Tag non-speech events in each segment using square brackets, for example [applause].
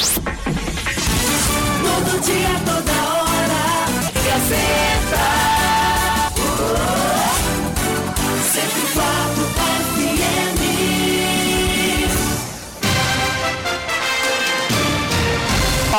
Todo dia, toda hora. Gazeta.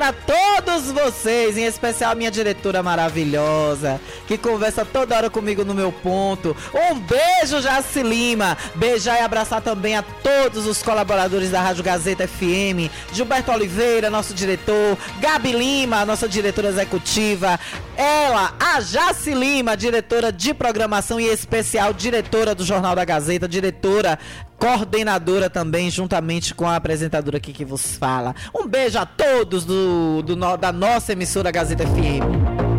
Para todos vocês, em especial minha diretora maravilhosa, que conversa toda hora comigo no meu ponto. Um beijo, Jaci Lima! Beijar e abraçar também a todos os colaboradores da Rádio Gazeta FM, Gilberto Oliveira, nosso diretor, Gabi Lima, nossa diretora executiva, ela, a Jaci Lima, diretora de programação e especial diretora do Jornal da Gazeta, diretora coordenadora também, juntamente com a apresentadora aqui que vos fala. Um beijo a todos do, do da nossa emissora Gazeta FM.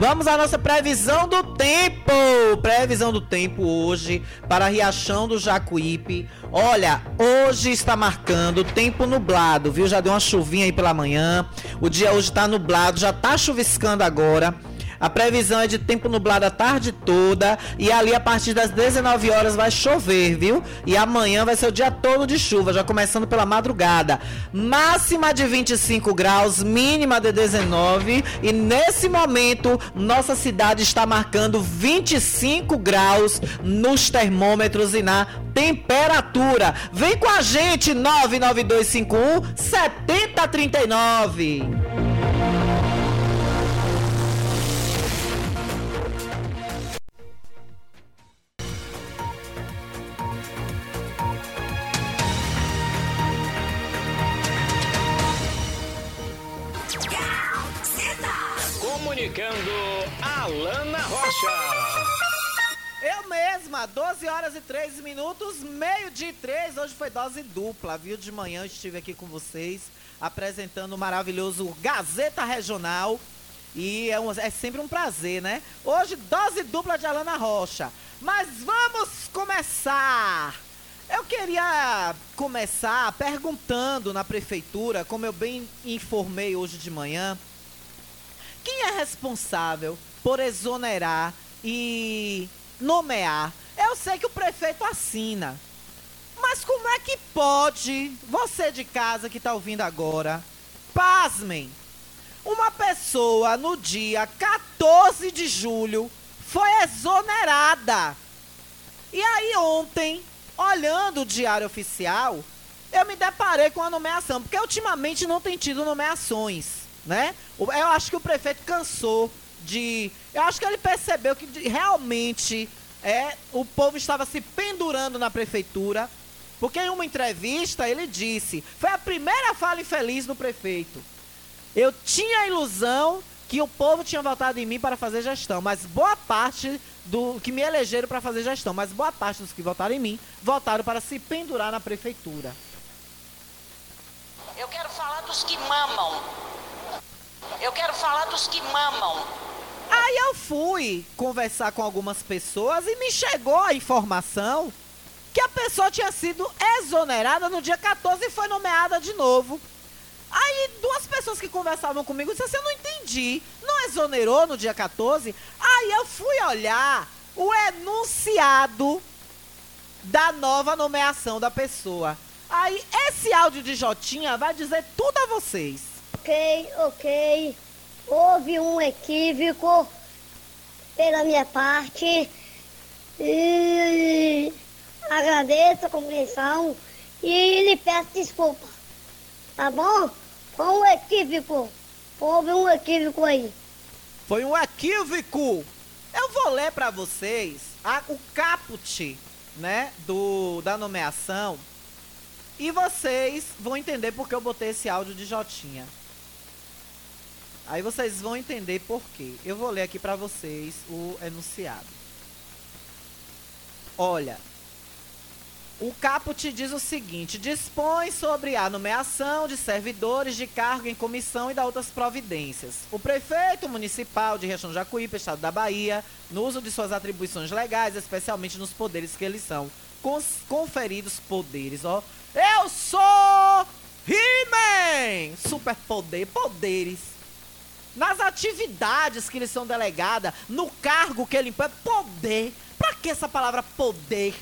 Vamos à nossa previsão do tempo. Previsão do tempo hoje para Riachão do Jacuípe. Olha, hoje está marcando tempo nublado, viu? Já deu uma chuvinha aí pela manhã. O dia hoje está nublado, já tá chuviscando agora. A previsão é de tempo nublado a tarde toda e ali a partir das 19 horas vai chover, viu? E amanhã vai ser o dia todo de chuva, já começando pela madrugada. Máxima de 25 graus, mínima de 19 e nesse momento nossa cidade está marcando 25 graus nos termômetros e na temperatura. Vem com a gente 99251 7039. Comunicando Alana Rocha. Eu mesma, 12 horas e 3 minutos, meio de 3. Hoje foi dose dupla, viu? De manhã eu estive aqui com vocês apresentando o maravilhoso Gazeta Regional. E é, um- é sempre um prazer, né? Hoje, dose dupla de Alana Rocha. Mas vamos começar! Eu queria começar perguntando na prefeitura, como eu bem informei hoje de manhã, quem é responsável por exonerar e nomear? Eu sei que o prefeito assina. Mas como é que pode, você de casa que está ouvindo agora, pasmem, uma pessoa no dia 14 de julho foi exonerada. E aí ontem, olhando o diário oficial, eu me deparei com a nomeação, porque ultimamente não tem tido nomeações, né? Eu acho que o prefeito cansou de, eu acho que ele percebeu que realmente é o povo estava se pendurando na prefeitura, porque em uma entrevista ele disse, foi a primeira fala infeliz do prefeito. Eu tinha a ilusão que o povo tinha votado em mim para fazer gestão, mas boa parte do que me elegeram para fazer gestão, mas boa parte dos que votaram em mim votaram para se pendurar na prefeitura. Eu quero falar dos que mamam. Eu quero falar dos que mamam. Aí eu fui conversar com algumas pessoas e me chegou a informação que a pessoa tinha sido exonerada no dia 14 e foi nomeada de novo. Aí duas pessoas que conversavam comigo disseram assim, eu não entendi. Não exonerou no dia 14? Aí eu fui olhar o enunciado da nova nomeação da pessoa. Aí esse áudio de Jotinha vai dizer tudo a vocês. Ok, ok. Houve um equívoco. pela minha parte. E agradeço a compreensão e lhe peço desculpa. Tá bom? Foi um equívoco. Houve um equívoco aí. Foi um equívoco. Eu vou ler pra vocês a- o caput, né, do, da nomeação. E vocês vão entender porque eu botei esse áudio de Jotinha. Aí vocês vão entender por quê. Eu vou ler aqui pra vocês o enunciado. Olha, o caput diz o seguinte: dispõe sobre a nomeação de servidores de cargo em comissão e da outras providências. O prefeito municipal de Riachão Jacuípe, estado da Bahia, no uso de suas atribuições legais, especialmente nos poderes que eles são conferidos poderes, ó. Eu sou He-Man! Superpoder, poderes. Nas atividades que eles são delegadas, no cargo que ele impõe, poder. Pra que essa palavra poder?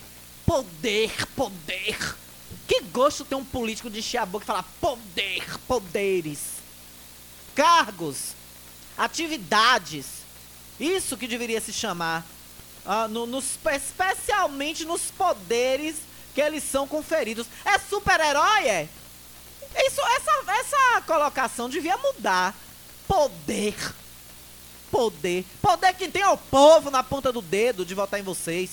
Poder, poder. Que gosto tem um político de encher a boca e falar poder, poderes. Cargos, atividades. Isso que deveria se chamar. ah, no- nos- especialmente nos poderes que eles são conferidos. É super-herói, é? Isso, essa, essa colocação devia mudar. Poder. Poder. Poder que tem ao povo na ponta do dedo de votar em vocês.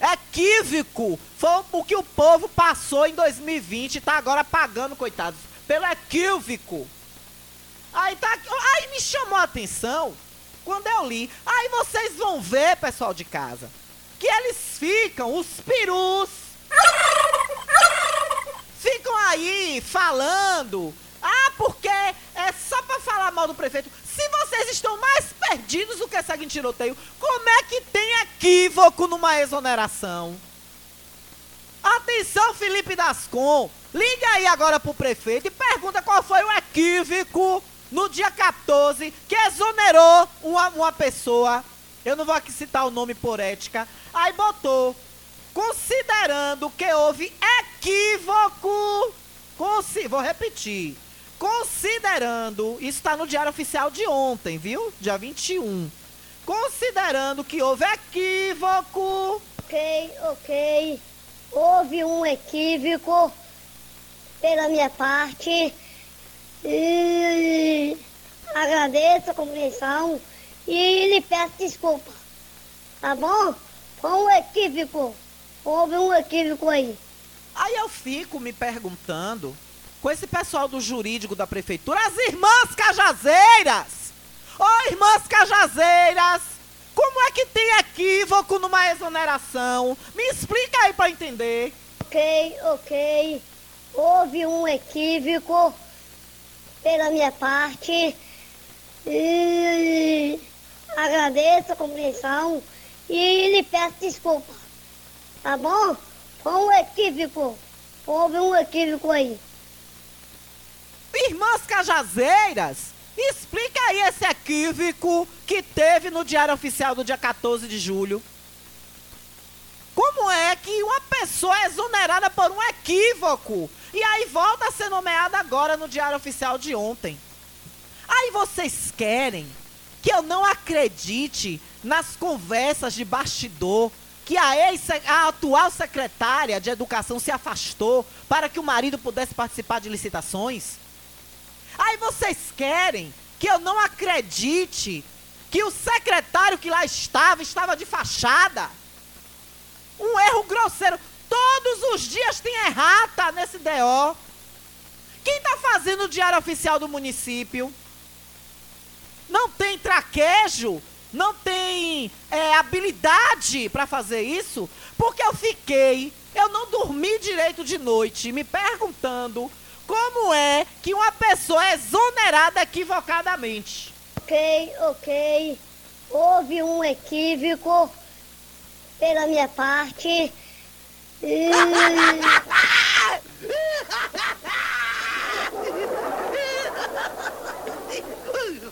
Equívoco. Foi o que o povo passou em 2020 e tá agora pagando, coitados. Pelo equívoco. Aí tá. Aí me chamou a atenção quando eu li. Aí vocês vão ver, pessoal de casa, que eles ficam, os perus, ficam aí falando. Ah, porque é só pra falar mal do prefeito. Se vocês estão mais perdidos do que segue em tiroteio, como é que tem equívoco numa exoneração? Atenção, Felipe Dascon. Liga aí agora pro prefeito e pergunta qual foi o equívoco no dia 14 que exonerou uma, uma pessoa. Eu não vou aqui citar o nome por ética. Aí botou, considerando que houve equívoco. Consi vou repetir. Considerando, isso está no Diário Oficial de ontem, viu? Dia 21. Considerando que houve equívoco. Ok, ok. Houve um equívoco pela minha parte. E agradeço a compreensão e lhe peço desculpa. Tá bom? Foi um equívoco. Houve um equívoco aí. Aí eu fico me perguntando, com esse pessoal do jurídico da prefeitura, as irmãs cajazeiras! Ô irmãs cajazeiras! Como é que tem equívoco numa exoneração? Me explica aí eu entender. Ok, ok. Houve um equívoco pela minha parte. E agradeço a compreensão e lhe peço desculpa. Tá bom? Foi um equívoco. Houve um equívoco aí. Irmãs cajazeiras, explica aí esse equívoco que teve no Diário Oficial do dia 14 de julho. Como é que uma pessoa é exonerada por um equívoco e aí volta a ser nomeada agora no Diário Oficial de ontem? Aí vocês querem que eu não acredite nas conversas de bastidor que a, ex a atual secretária de Educação se afastou para que o marido pudesse participar de licitações? Aí vocês querem que eu não acredite que o secretário que lá estava estava de fachada? Um erro grosseiro. Todos os dias tem errata nesse DO. Quem está fazendo o diário oficial do município? Não tem traquejo? Não tem é, habilidade para fazer isso? Porque eu fiquei, eu não dormi direito de noite, me perguntando como é que uma pessoa é exonerada equivocadamente. Ok, ok. Houve um equívoco pela minha parte. E É coisa,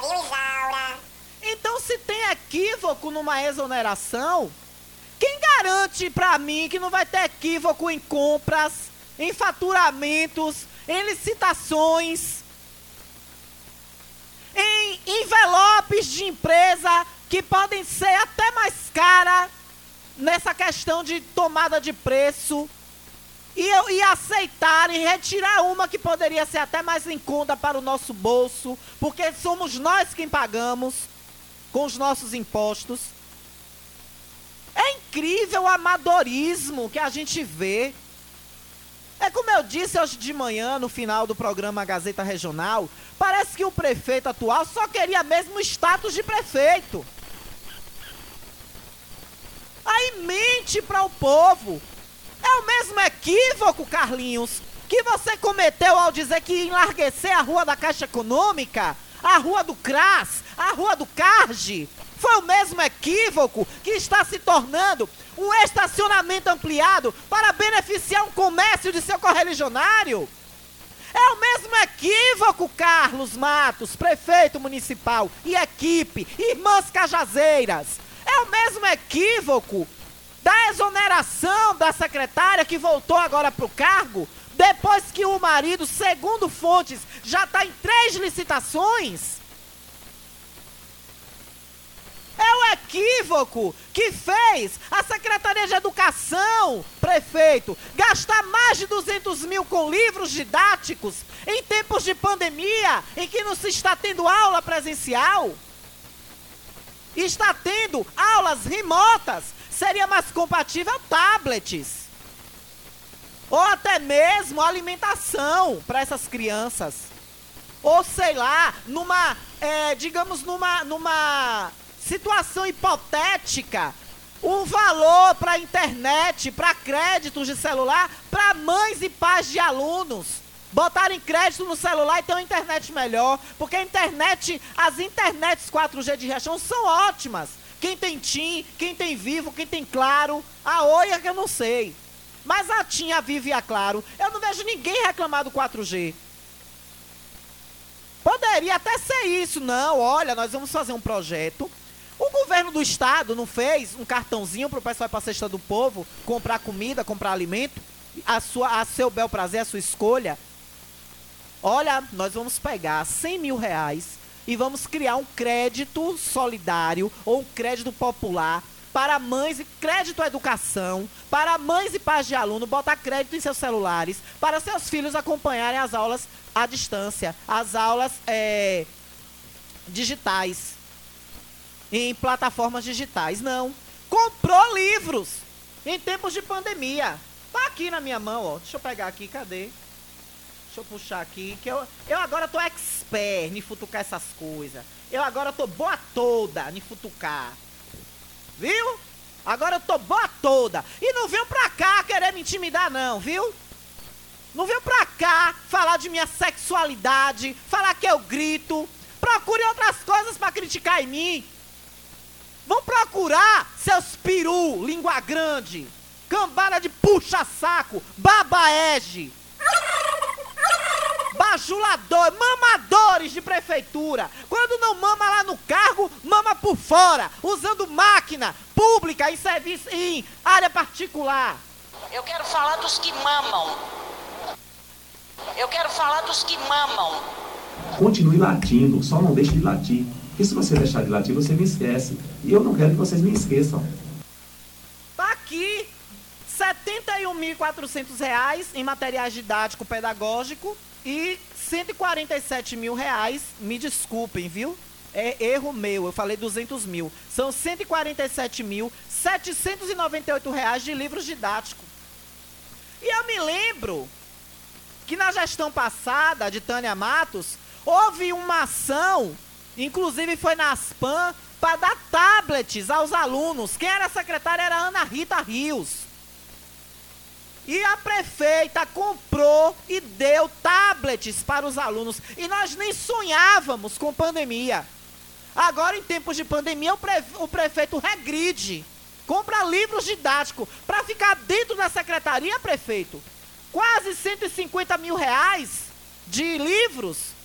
viu, Isaura? Então, se tem equívoco numa exoneração, quem garante pra mim que não vai ter equívoco em compras, em faturamentos, em licitações, em envelopes de empresa que podem ser até mais cara nessa questão de tomada de preço e, e aceitar e retirar uma que poderia ser até mais em conta para o nosso bolso, porque somos nós quem pagamos com os nossos impostos. É incrível o amadorismo que a gente vê. É como eu disse hoje de manhã, no final do programa Gazeta Regional, parece que o prefeito atual só queria mesmo o status de prefeito. Aí mente para o povo. É o mesmo equívoco, Carlinhos, que você cometeu ao dizer que enlarguecer a rua da Caixa Econômica, a rua do CRAS, a rua do CARGE. Foi o mesmo equívoco que está se tornando um estacionamento ampliado para beneficiar um comércio de seu correligionário. É o mesmo equívoco, Carlos Matos, prefeito municipal e equipe, irmãs cajazeiras. É o mesmo equívoco da exoneração da secretária que voltou agora para o cargo, depois que o marido, segundo fontes, já está em três licitações. É o equívoco que fez a Secretaria de Educação, prefeito, gastar mais de 200 mil com livros didáticos em tempos de pandemia, em que não se está tendo aula presencial. Está tendo aulas remotas. Seria mais compatível tablets. Ou até mesmo alimentação para essas crianças. Ou sei lá, numa, é, digamos, numa, numa situação hipotética, um valor para internet, para créditos de celular, para mães e pais de alunos. Botarem crédito no celular e ter uma internet melhor. Porque a internet, as internets 4G de reação são ótimas. Quem tem TIM, quem tem Vivo, quem tem Claro. A Oi é que eu não sei. Mas a TIM, a Vivo e a Claro, eu não vejo ninguém reclamar do 4G. Poderia até ser isso. Não, olha, nós vamos fazer um projeto o governo do estado não fez um cartãozinho para o pessoal ir para a cesta do povo comprar comida, comprar alimento, a, sua, a seu bel prazer, a sua escolha? Olha, nós vamos pegar 100 mil reais e vamos criar um crédito solidário ou um crédito popular para mães e crédito à educação, para mães e pais de aluno botar crédito em seus celulares, para seus filhos acompanharem as aulas à distância, as aulas é, digitais em plataformas digitais. Não. Comprou livros em tempos de pandemia. Tá aqui na minha mão, ó. Deixa eu pegar aqui, cadê? Deixa eu puxar aqui, que eu, eu agora tô expert em futucar essas coisas. Eu agora tô boa toda em futucar. Viu? Agora eu tô boa toda. E não veio pra cá querer me intimidar, não, viu? Não veio pra cá falar de minha sexualidade, falar que eu grito. Procure outras coisas para criticar em mim. Vão procurar seus peru, língua grande, cambada de puxa-saco, babaege, bajulador, mamadores de prefeitura. Quando não mama lá no cargo, mama por fora, usando máquina pública em serviço em área particular. Eu quero falar dos que mamam. Eu quero falar dos que mamam. Continue latindo, só não deixe de latir. Porque se você deixar de latir, você me esquece. E eu não quero que vocês me esqueçam. Tá aqui, R$ 71.400 em materiais didático pedagógico e 147 mil reais, me desculpem, viu? É erro meu, eu falei 200 mil. São 147 mil 798 reais de livros didáticos. E eu me lembro que na gestão passada de Tânia Matos, houve uma ação Inclusive foi na Aspan para dar tablets aos alunos. Quem era a secretária era Ana Rita Rios. E a prefeita comprou e deu tablets para os alunos. E nós nem sonhávamos com pandemia. Agora, em tempos de pandemia, o, prefe o prefeito regride. Compra livros didáticos para ficar dentro da secretaria, prefeito. Quase 150 mil reais de livros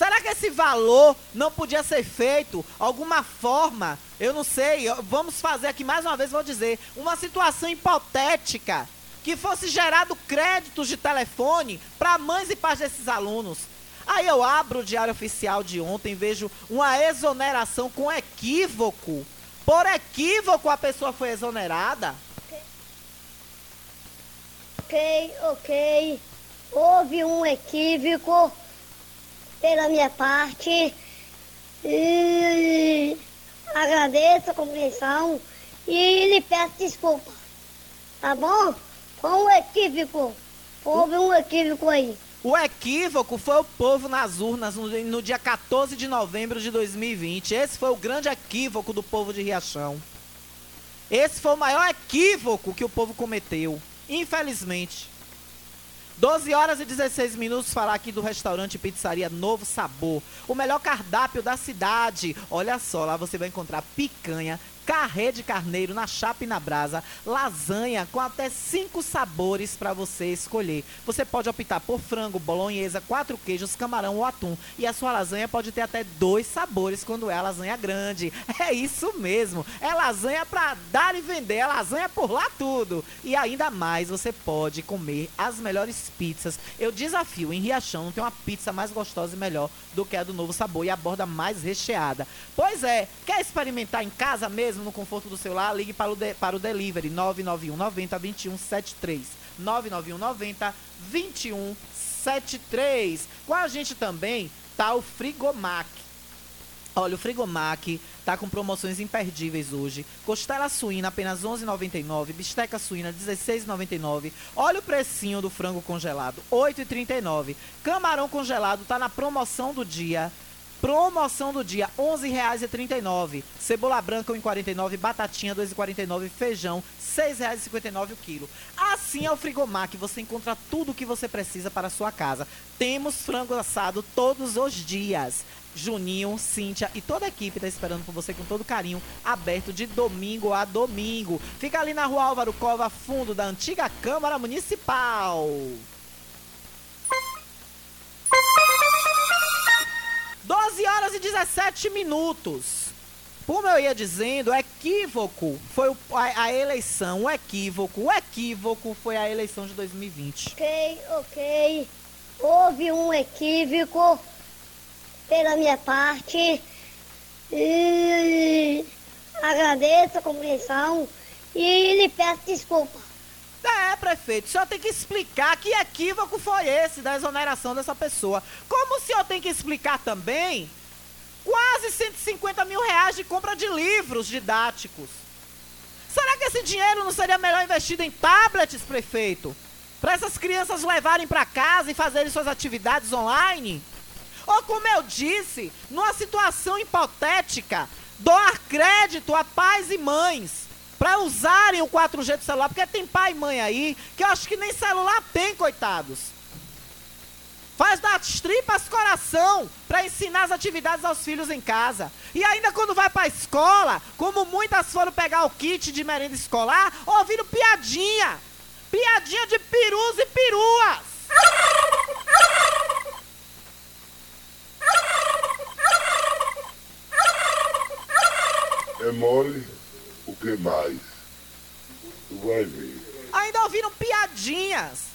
Será que esse valor não podia ser feito alguma forma? Eu não sei. Vamos fazer aqui mais uma vez, vou dizer, uma situação hipotética que fosse gerado créditos de telefone para mães e pais desses alunos. Aí eu abro o diário oficial de ontem, vejo uma exoneração com equívoco. Por equívoco a pessoa foi exonerada. Ok, ok. Houve um equívoco pela minha parte. E agradeço a compreensão e lhe peço desculpa. Tá bom? Foi um equívoco. Houve um equívoco aí. O equívoco foi o povo nas urnas no, no dia 14 de novembro de 2020. Esse foi o grande equívoco do povo de Riachão. Esse foi o maior equívoco que o povo cometeu. Infelizmente. 12 horas e 16 minutos falar aqui do restaurante Pizzaria Novo Sabor. O melhor cardápio da cidade. Olha só, lá você vai encontrar picanha, carré de carneiro na chapa e na brasa, lasanha com até cinco sabores para você escolher. Você pode optar por frango, bolonhesa, quatro queijos, camarão ou atum. E a sua lasanha pode ter até dois sabores quando é a lasanha grande. É isso mesmo. É lasanha para dar e vender. É lasanha por lá tudo. E ainda mais, você pode comer as melhores pizzas. Eu desafio, em Riachão não tem uma pizza mais gostosa e melhor do que a do Novo Sabor e a borda mais recheada. Pois é, quer experimentar em casa mesmo, no conforto do celular? Ligue para o, de- para o delivery 991 90 2173. 991 90 2173. Com a gente também tá o Frigomac. Olha, o Frigomac tá com promoções imperdíveis hoje. Costela suína apenas 11,99, bisteca suína 16,99. Olha o precinho do frango congelado, 8,39. Camarão congelado tá na promoção do dia. Promoção do dia, R$ 11,39. Cebola branca, 1,49. Batatinha, 2,49. Feijão, R$ 6,59 o quilo. Assim é o Frigomac. Você encontra tudo o que você precisa para a sua casa. Temos frango assado todos os dias. Juninho, Cíntia e toda a equipe está esperando por você com todo carinho, aberto de domingo a domingo. Fica ali na rua Álvaro Cova, fundo da antiga Câmara Municipal. 12 horas e 17 minutos. Como eu ia dizendo, equívoco foi o- a, a eleição, o equívoco, o equívoco foi a eleição de 2020. Ok, ok. Houve um equívoco pela minha parte. E agradeço a compreensão e lhe peço desculpa. É, prefeito, o senhor tem que explicar que equívoco foi esse da exoneração dessa pessoa. Como o senhor tem que explicar também quase 150 mil reais de compra de livros didáticos. Será que esse dinheiro não seria melhor investido em tablets, prefeito? Para essas crianças levarem para casa e fazerem suas atividades online? Ou como eu disse, numa situação hipotética, doar crédito a pais e mães para usarem o 4G do celular, porque tem pai e mãe aí que eu acho que nem celular tem, coitados. Faz das tripas coração para ensinar as atividades aos filhos em casa. E ainda quando vai para a escola, como muitas foram pegar o kit de merenda escolar, ouvindo piadinha. Piadinha de perus e peruas. É mole, o que mais? Tu vai ver. ainda ouviram piadinhas.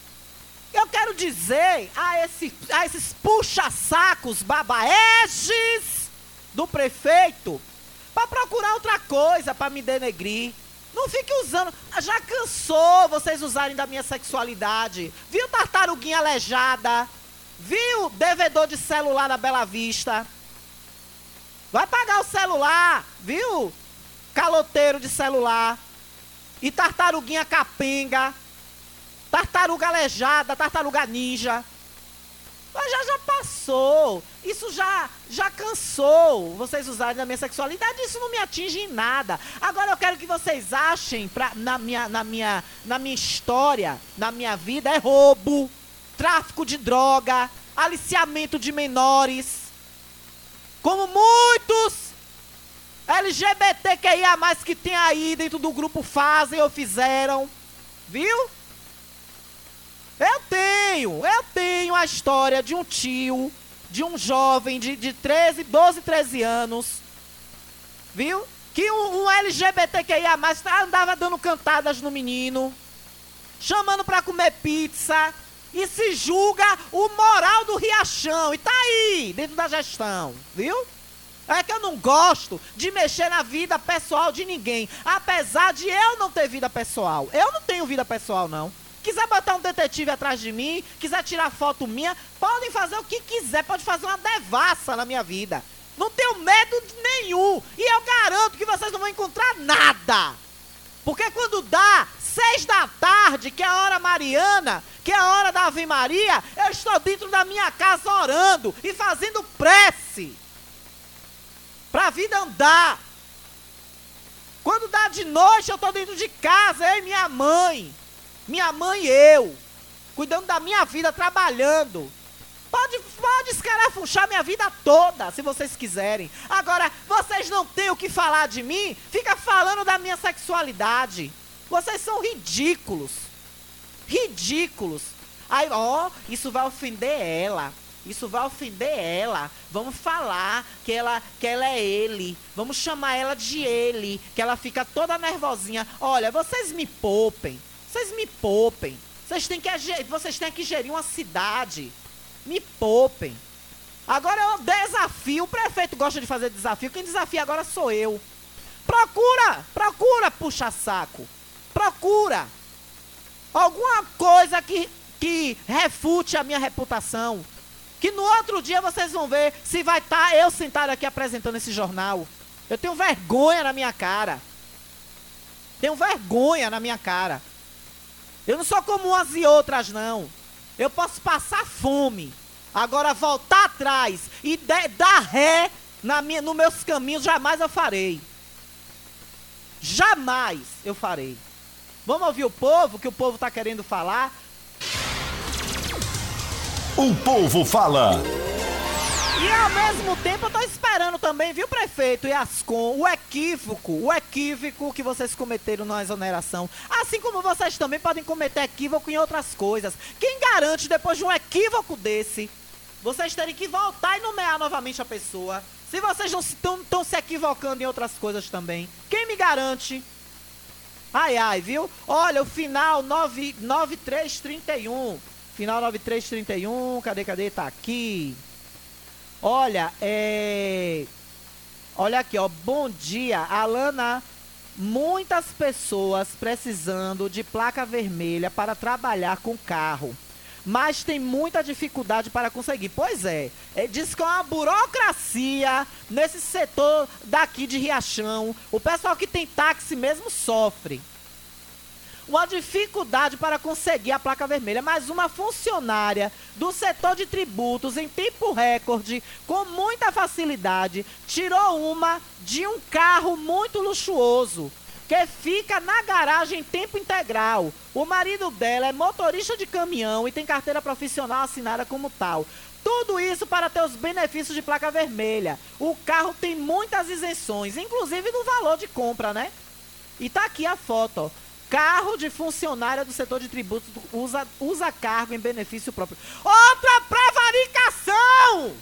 Eu quero dizer a, esse, a esses puxa-sacos babaeges do prefeito para procurar outra coisa para me denegrir. Não fique usando. Já cansou vocês usarem da minha sexualidade. Viu tartaruguinha aleijada? Viu devedor de celular na Bela Vista? Vai pagar o celular, viu? Caloteiro de celular. E tartaruguinha capenga. Tartaruga aleijada, tartaruga ninja. Mas já já passou. Isso já já cansou. Vocês usarem da minha sexualidade, isso não me atinge em nada. Agora eu quero que vocês achem pra, na, minha, na, minha, na minha história, na minha vida, é roubo, tráfico de droga, aliciamento de menores. Como muitos LGBTQIA+, que tem aí dentro do grupo fazem ou fizeram. Viu? Eu tenho, eu tenho a história de um tio, de um jovem de, de 13, 12, 13 anos, viu? Que um, um LGBTQIA+, andava dando cantadas no menino, chamando pra comer pizza e se julga o moral do Riachão. E tá aí, dentro da gestão, viu? É que eu não gosto de mexer na vida pessoal de ninguém. Apesar de eu não ter vida pessoal. Eu não tenho vida pessoal, não. Quiser botar um detetive atrás de mim, quiser tirar foto minha, podem fazer o que quiser, pode fazer uma devassa na minha vida. Não tenho medo nenhum. E eu garanto que vocês não vão encontrar nada. Porque quando dá seis da tarde, que é a hora mariana, que é a hora da Ave Maria, eu estou dentro da minha casa orando e fazendo prece. Pra vida andar. Quando dá de noite, eu estou dentro de casa, eu e minha mãe. Minha mãe e eu. Cuidando da minha vida, trabalhando. Pode, pode escarafunchar minha vida toda, se vocês quiserem. Agora, vocês não têm o que falar de mim? Fica falando da minha sexualidade. Vocês são ridículos. Ridículos. Aí, ó, isso vai ofender ela. Isso vai ofender ela. Vamos falar que ela, que ela é ele. Vamos chamar ela de ele. Que ela fica toda nervosinha. Olha, vocês me poupem. Vocês me poupem. Vocês têm que, vocês têm que gerir uma cidade. Me poupem. Agora eu desafio. O prefeito gosta de fazer desafio. Quem desafia agora sou eu. Procura, procura, puxa saco. Procura. Alguma coisa que, que refute a minha reputação. Que no outro dia vocês vão ver se vai estar tá eu sentado aqui apresentando esse jornal. Eu tenho vergonha na minha cara. Tenho vergonha na minha cara. Eu não sou como umas e outras, não. Eu posso passar fome. Agora voltar atrás e dar ré na minha, nos meus caminhos, jamais eu farei. Jamais eu farei. Vamos ouvir o povo, que o povo está querendo falar. O povo fala. E ao mesmo tempo eu tô esperando também, viu, prefeito e o equívoco, o equívoco que vocês cometeram na exoneração. Assim como vocês também podem cometer equívoco em outras coisas. Quem garante, depois de um equívoco desse, vocês terem que voltar e nomear novamente a pessoa? Se vocês não estão se equivocando em outras coisas também, quem me garante? Ai, ai, viu? Olha, o final 9, 9331. Final 9331, cadê, cadê? Tá aqui. Olha, é. Olha aqui, ó. Bom dia, Alana. Muitas pessoas precisando de placa vermelha para trabalhar com carro. Mas tem muita dificuldade para conseguir. Pois é, é diz que é uma burocracia nesse setor daqui de Riachão. O pessoal que tem táxi mesmo sofre uma dificuldade para conseguir a placa vermelha, mas uma funcionária do setor de tributos em tempo recorde, com muita facilidade, tirou uma de um carro muito luxuoso. Que fica na garagem em tempo integral. O marido dela é motorista de caminhão e tem carteira profissional assinada como tal. Tudo isso para ter os benefícios de placa vermelha. O carro tem muitas isenções, inclusive no valor de compra, né? E tá aqui a foto, ó. Carro de funcionária do setor de tributos usa, usa cargo em benefício próprio. Outra prevaricação!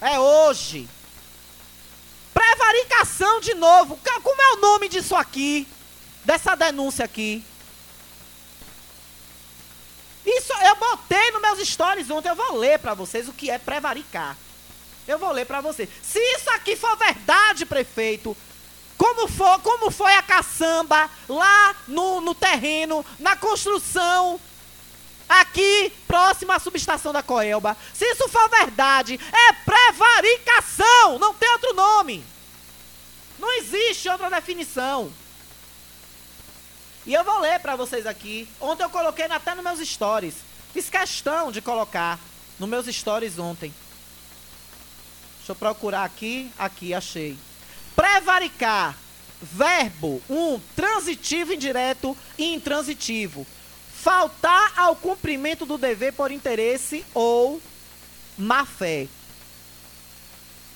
É hoje. Prevaricação de novo. Como é o nome disso aqui? Dessa denúncia aqui? Isso eu botei nos meus stories ontem. Eu vou ler para vocês o que é prevaricar. Eu vou ler para vocês. Se isso aqui for verdade, prefeito, como foi, como foi a caçamba lá no, no terreno, na construção, aqui próximo à subestação da Coelba. Se isso for verdade, é prevaricação, não tem outro nome. Não existe outra definição. E eu vou ler para vocês aqui. Ontem eu coloquei até nos meus stories. Fiz questão de colocar nos meus stories ontem. Deixa eu procurar aqui. Aqui, achei. Prevaricar. Verbo 1. Um, transitivo indireto e intransitivo. Faltar ao cumprimento do dever por interesse ou má fé.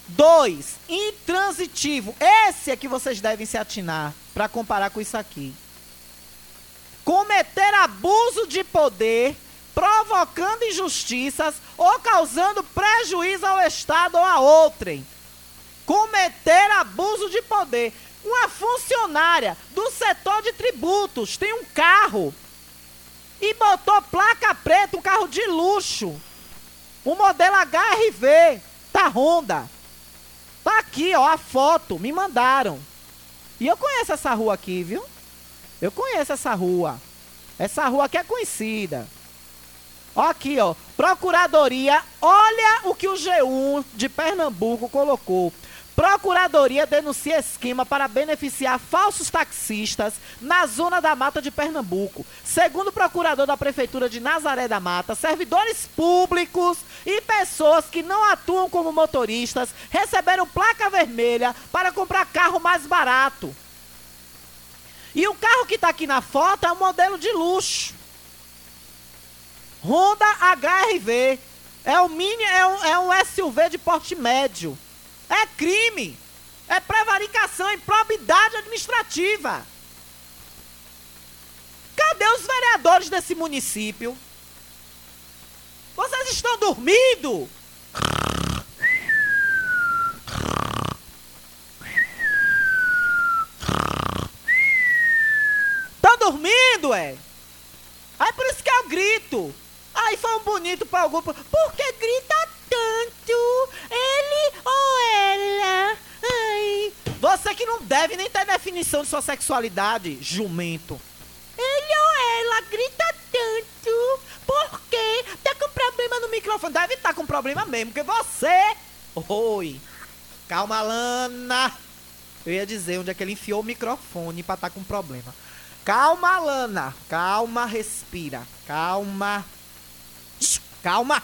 2. Intransitivo. Esse é que vocês devem se atinar para comparar com isso aqui. Cometer abuso de poder, provocando injustiças ou causando prejuízo ao Estado ou a outrem cometer abuso de poder. Uma funcionária do setor de tributos tem um carro e botou placa preta, um carro de luxo. O modelo HRV da Honda. Tá aqui, ó, a foto, me mandaram. E eu conheço essa rua aqui, viu? Eu conheço essa rua. Essa rua aqui é conhecida. Ó aqui, ó. Procuradoria, olha o que o G1 de Pernambuco colocou. Procuradoria denuncia esquema para beneficiar falsos taxistas na zona da mata de Pernambuco. Segundo o procurador da Prefeitura de Nazaré da Mata, servidores públicos e pessoas que não atuam como motoristas receberam placa vermelha para comprar carro mais barato. E o carro que está aqui na foto é um modelo de luxo. Honda HRV. É um mini, é um, é um SUV de porte médio. É crime. É prevaricação, improbidade administrativa. Cadê os vereadores desse município? Vocês estão dormindo? Estão dormindo, é? Aí por isso que eu grito. Aí foi um bonito para algum. Por que grita tanto? Ele ou ela? Ai. Você que não deve nem ter definição de sua sexualidade, jumento. Ele ou ela grita tanto. Por quê? Tá com problema no microfone. Deve estar com problema mesmo, porque você. Oi. Calma, Lana. Eu ia dizer onde é que ele enfiou o microfone pra estar com problema. Calma, Lana. Calma, respira. Calma. Calma.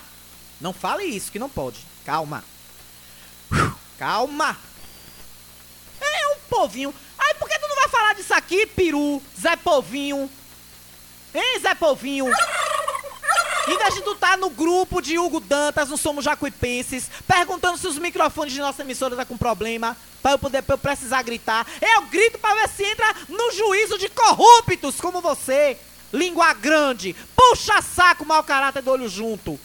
Não fale isso, que não pode. Calma. Calma. É um povinho. Ai, por que tu não vai falar disso aqui, peru? Zé Povinho. Hein, Zé Povinho? Em vez de tu tá no grupo de Hugo Dantas, no Somos Jacuipenses, perguntando se os microfones de nossa emissora tá com problema, pra eu poder pra eu precisar gritar, eu grito pra ver se entra no juízo de corruptos como você, língua grande, puxa saco, mau caráter do olho junto.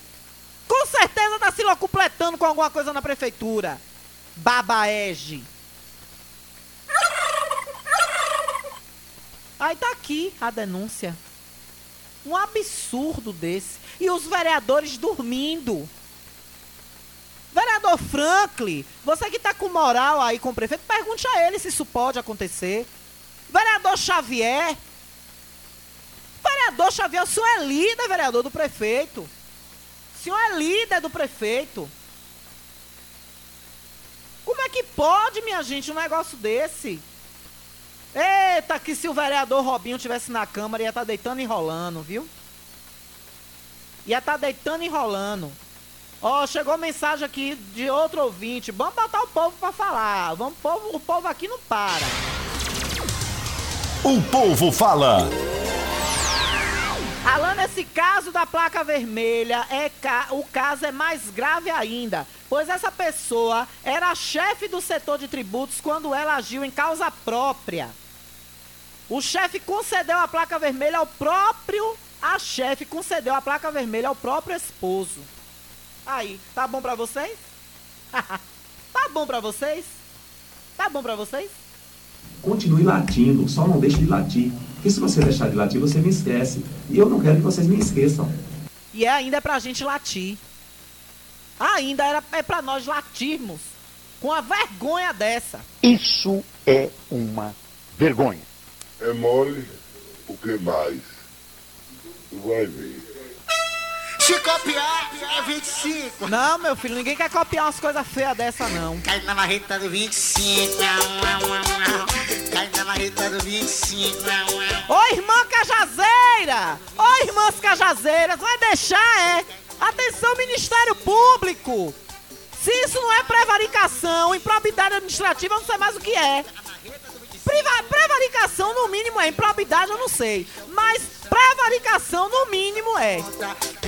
Com certeza tá se locupletando com alguma coisa na prefeitura. Babaege. Aí tá aqui a denúncia. Um absurdo desse. E os vereadores dormindo. Vereador Franklin, você que tá com moral aí com o prefeito, pergunte a ele se isso pode acontecer. Vereador Xavier. Vereador Xavier, o senhor é líder, vereador do prefeito. Senhor é líder do prefeito. Como é que pode, minha gente, um negócio desse? Eita, que se o vereador Robinho tivesse na Câmara, ia estar tá deitando e enrolando, viu? Ia estar tá deitando e enrolando. Ó, oh, chegou mensagem aqui de outro ouvinte. Vamos botar o povo para falar. Vamos, povo, o povo aqui não para. O povo fala. Alan, esse caso da placa vermelha, é ca... o caso é mais grave ainda, pois essa pessoa era chefe do setor de tributos quando ela agiu em causa própria. O chefe concedeu a placa vermelha ao próprio. A chefe concedeu a placa vermelha ao próprio esposo. Aí, tá bom pra vocês? [laughs] tá bom pra vocês? Tá bom pra vocês? Continue latindo, só não deixe de latir. Porque se você deixar de latir, você me esquece. E eu não quero que vocês me esqueçam. E é ainda é pra gente latir. Ainda era, é pra nós latirmos. Com a vergonha dessa. Isso é uma vergonha. É mole, o que mais? Tu vai ver. Se copiar, é 25. Não, meu filho, ninguém quer copiar umas coisas feias dessa, não. Cai na marreta do 25. Cai na marreta do 25. Ô, irmã Cajazeira! Ô, irmãs Cajazeiras, vai deixar, é? Atenção, Ministério Público! Se isso não é prevaricação, improbidade administrativa, eu não sei mais o que é. Priva prevaricação, no mínimo, é improbidade, eu não sei. Mas prevaricação, no mínimo, é.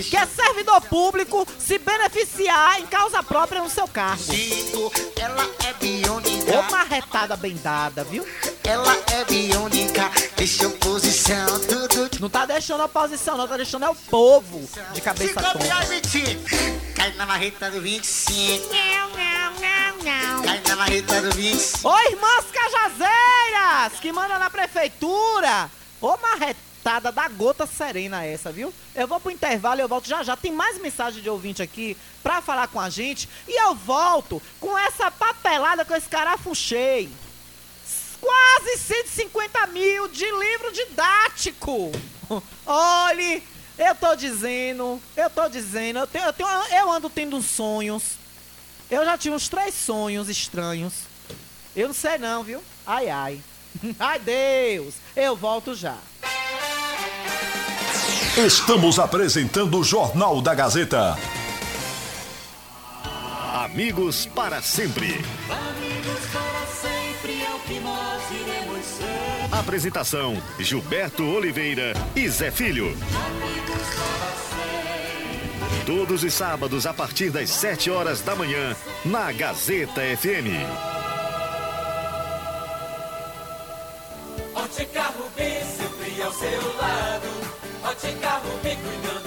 Que é servidor público se beneficiar em causa própria no seu cargo. É. Ô marretada bem dada, viu? Ela é biônica, deixa oposição, tudo. Não tá deixando a oposição, não, tá deixando é o povo de cabeça tonta. 25. Cai na marreta do 25. Cai na marreta do 25. Ô, irmãs cajazeiras, que manda na prefeitura. Ô, marretada da gota serena essa, viu? Eu vou pro intervalo e eu volto já já. Tem mais mensagem de ouvinte aqui pra falar com a gente. E eu volto com essa papelada com esse carafuchei. Quase 150 mil de livro didático. [laughs] Olhe, eu tô dizendo, eu tô dizendo, eu, tenho, eu, tenho, eu ando tendo sonhos. Eu já tive uns três sonhos estranhos. Eu não sei não, viu? Ai, ai. [laughs] Ai, Deus. Eu volto já. Estamos apresentando o Jornal da Gazeta. Amigos para sempre. Amigos para sempre é o que nós ser. Apresentação: Gilberto Oliveira e Zé Filho. Todos os sábados a partir das 7 horas da manhã, na Gazeta FM. Ótica Rubi sempre ao seu lado. Ótica Rubi cuidando.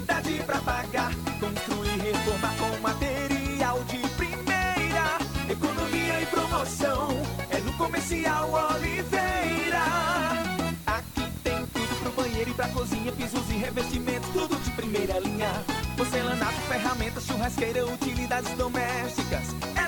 Comercial Oliveira. Aqui tem tudo pro banheiro e pra cozinha. Pisos e revestimentos, tudo de primeira linha. Porcelanato, ferramentas, churrasqueira, utilidades domésticas. É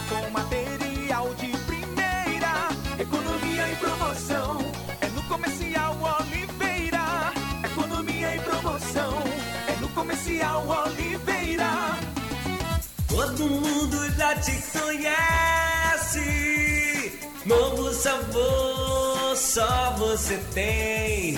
promoção. É no Comercial Oliveira. Economia e promoção. É no Comercial Oliveira. Todo mundo já te conhece. Novo sabor, só você tem.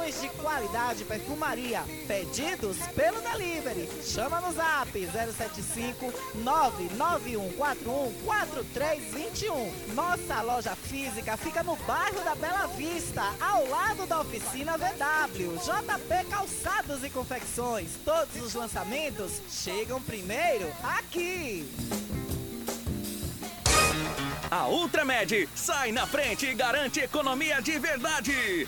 de qualidade perfumaria. Pedidos pelo delivery. Chama no zap 075 99141 4321. Nossa loja física fica no bairro da Bela Vista, ao lado da oficina VW. JP Calçados e Confecções. Todos os lançamentos chegam primeiro aqui. A Ultramed sai na frente e garante economia de verdade.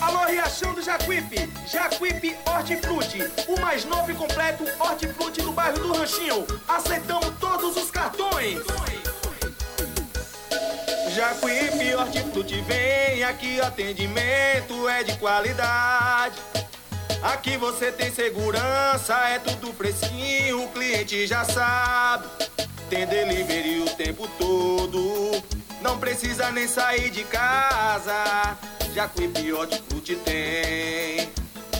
Alô, Riachão do Jacuípe, Jacuípe Hortifruti, o mais novo e completo hortifruti do bairro do Ranchinho. Aceitamos todos os cartões. Jacuípe Hortifruti, vem aqui, atendimento é de qualidade. Aqui você tem segurança, é tudo fresquinho, o cliente já sabe. Tem delivery o tempo todo, não precisa nem sair de casa. Jacuípe Hortifruti tem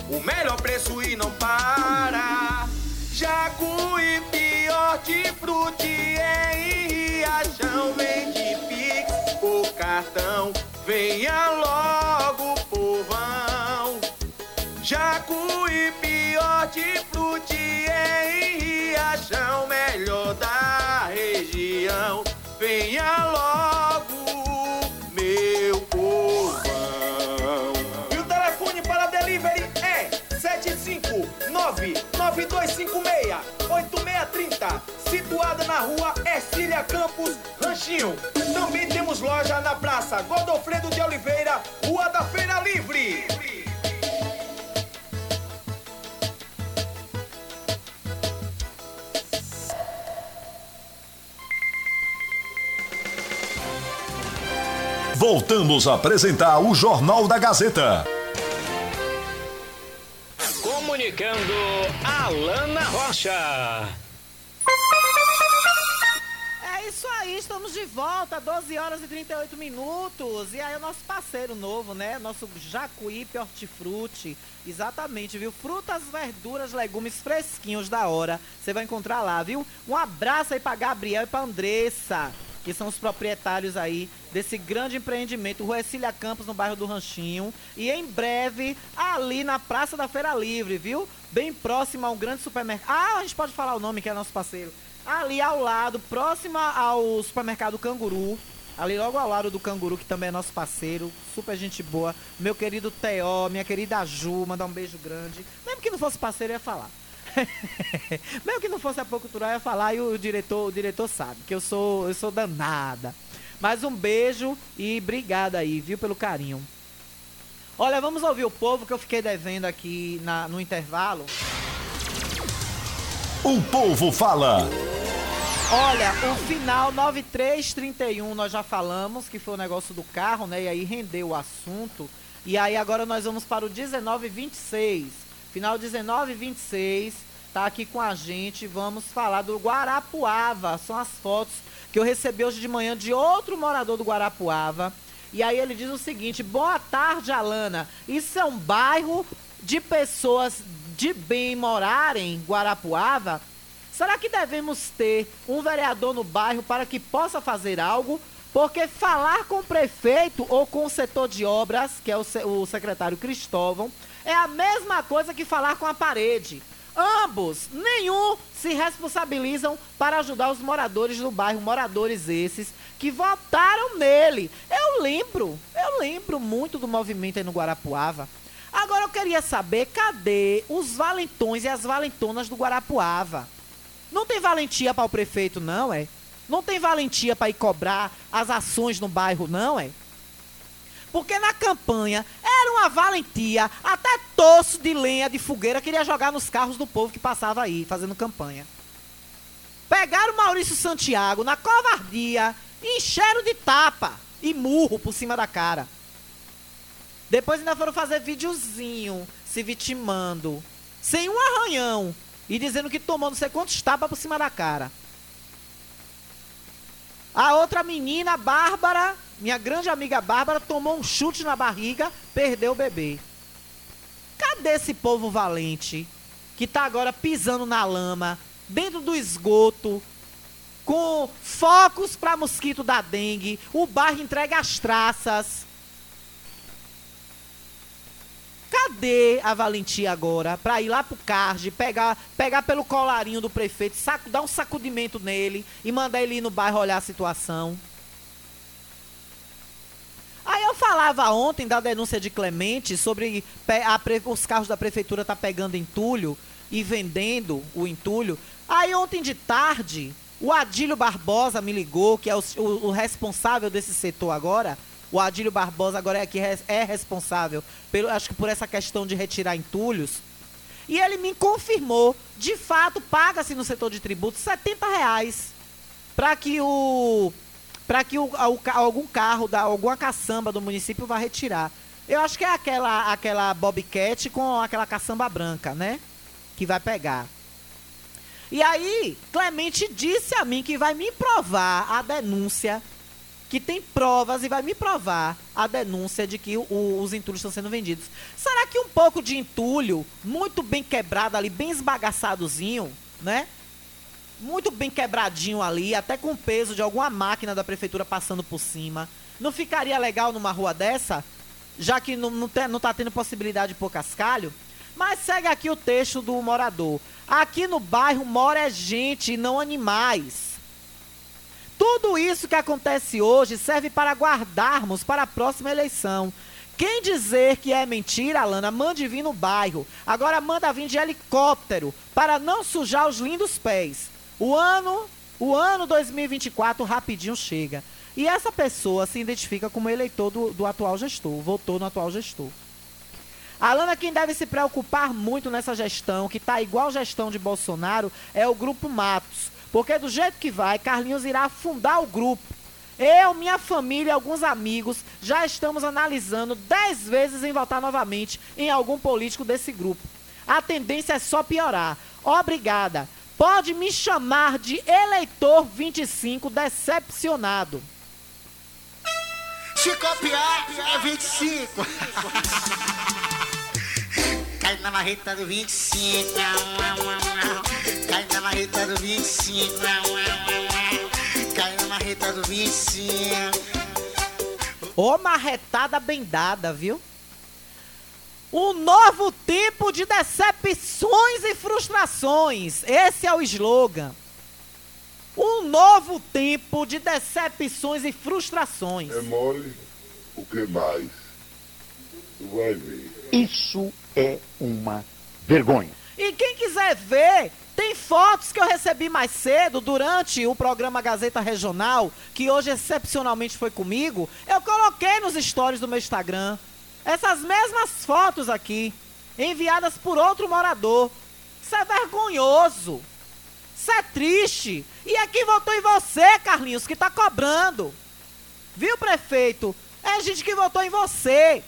o melhor preço e não para. Jacuípe Hortifruti é em Riachão, vende Pix ou cartão. Venha logo, povão. Jacuípe Hortifruti 759-9256-8630. Situada na rua Ercília Campos, Ranchinho. Também temos loja na Praça Godofredo de Oliveira, Rua da Feira Livre. Voltamos a apresentar o Jornal da Gazeta. Comunicando Alana Rocha. É isso aí, estamos de volta, 12 horas e 38 minutos. E aí, o nosso parceiro novo, né? Nosso Jacuípe Hortifruti. Exatamente, viu? Frutas, verduras, legumes fresquinhos da hora. Você vai encontrar lá, viu? Um abraço aí pra Gabriel e pra Andressa, que são os proprietários aí desse grande empreendimento, Rua Cília Campos, no bairro do Ranchinho. E em breve, ali na Praça da Feira Livre, viu? Bem próximo a um grande supermercado. Ah, a gente pode falar o nome, que é nosso parceiro. Ali ao lado, próximo ao supermercado Canguru. Ali logo ao lado do Canguru, que também é nosso parceiro, super gente boa. Meu querido Teó, minha querida Ju, mandar um beijo grande. Mesmo que não fosse parceiro, eu ia falar. [laughs] Mesmo que não fosse a cultural, eu ia falar e o diretor, o diretor sabe que eu sou, eu sou danada. Mas um beijo e obrigada aí, viu, pelo carinho. Olha, vamos ouvir o povo que eu fiquei devendo aqui na, no intervalo. O povo fala. Olha, o final 9331 nós já falamos, que foi o negócio do carro, né? E aí rendeu o assunto. E aí agora nós vamos para o 1926. Final 1926, tá aqui com a gente. Vamos falar do Guarapuava. São as fotos que eu recebi hoje de manhã de outro morador do Guarapuava. E aí ele diz o seguinte: Boa tarde, Alana. Isso é um bairro de pessoas de bem morarem em Guarapuava? Será que devemos ter um vereador no bairro para que possa fazer algo? Porque falar com o prefeito ou com o setor de obras, que é o, o secretário Cristóvão, é a mesma coisa que falar com a parede. Ambos, nenhum se responsabilizam para ajudar os moradores do bairro, moradores esses que votaram nele. Eu lembro, eu lembro muito do movimento aí no Guarapuava. Agora eu queria saber, cadê os valentões e as valentonas do Guarapuava? Não tem valentia para o prefeito, não, é? Não tem valentia para ir cobrar as ações no bairro, não, é? Porque na campanha era uma valentia, até tosso de lenha de fogueira queria jogar nos carros do povo que passava aí, fazendo campanha. Pegaram Maurício Santiago na covardia, encheram de tapa e murro por cima da cara. Depois ainda foram fazer videozinho, se vitimando, sem um arranhão, e dizendo que tomou não sei quantos tapas por cima da cara. A outra menina, Bárbara, minha grande amiga Bárbara, tomou um chute na barriga, perdeu o bebê. Cadê esse povo valente que tá agora pisando na lama, dentro do esgoto, com focos para mosquito da dengue, o bairro entrega as traças. Cadê a valentia agora para ir lá pro CARD, pegar, pegar pelo colarinho do prefeito, saco, dar um sacudimento nele e mandar ele ir no bairro olhar a situação? Aí eu falava ontem da denúncia de Clemente sobre os carros da prefeitura tá pegando entulho e vendendo o entulho. Aí ontem de tarde, o Adílio Barbosa me ligou, que é o, o, o responsável desse setor agora, o Adílio Barbosa agora é que é responsável, pelo, acho que por essa questão de retirar entulhos. E ele me confirmou, de fato, paga-se no setor de tributos 70 reais para que o para que o, o, algum carro da alguma caçamba do município vá retirar. Eu acho que é aquela aquela Bobcat com aquela caçamba branca, né? Que vai pegar. E aí, Clemente disse a mim que vai me provar a denúncia que tem provas e vai me provar a denúncia de que o, os entulhos estão sendo vendidos. Será que um pouco de entulho, muito bem quebrado ali, bem esbagaçadozinho, né? Muito bem quebradinho ali, até com o peso de alguma máquina da prefeitura passando por cima. Não ficaria legal numa rua dessa? Já que não, não, tem, não tá tendo possibilidade de pôr cascalho? Mas segue aqui o texto do morador. Aqui no bairro mora gente, não animais. Tudo isso que acontece hoje serve para guardarmos para a próxima eleição. Quem dizer que é mentira, Alana, mande vir no bairro. Agora manda vir de helicóptero para não sujar os lindos pés. O ano, o ano 2024 rapidinho chega. E essa pessoa se identifica como eleitor do, do atual gestor, votou no atual gestor. Alana, quem deve se preocupar muito nessa gestão, que está igual gestão de Bolsonaro, é o Grupo Matos. Porque do jeito que vai, Carlinhos irá fundar o grupo. Eu, minha família e alguns amigos já estamos analisando dez vezes em votar novamente em algum político desse grupo. A tendência é só piorar. Obrigada. Pode me chamar de eleitor 25 decepcionado. Se copiar, é 25. Cai na marreta do 25. Cai na marreta do 25. Cai na marreta do 25. Ô marretada bem dada, viu? Um novo tipo de decepções e frustrações. Esse é o slogan. Um novo tempo de decepções e frustrações. É mole, o que mais? Tu vai ver. Isso é uma vergonha. E quem quiser ver, tem fotos que eu recebi mais cedo durante o programa Gazeta Regional, que hoje excepcionalmente foi comigo. Eu coloquei nos stories do meu Instagram essas mesmas fotos aqui, enviadas por outro morador. Isso é vergonhoso. Isso é triste. E aqui votou em você, Carlinhos, que está cobrando. Viu, prefeito? É gente que votou em você.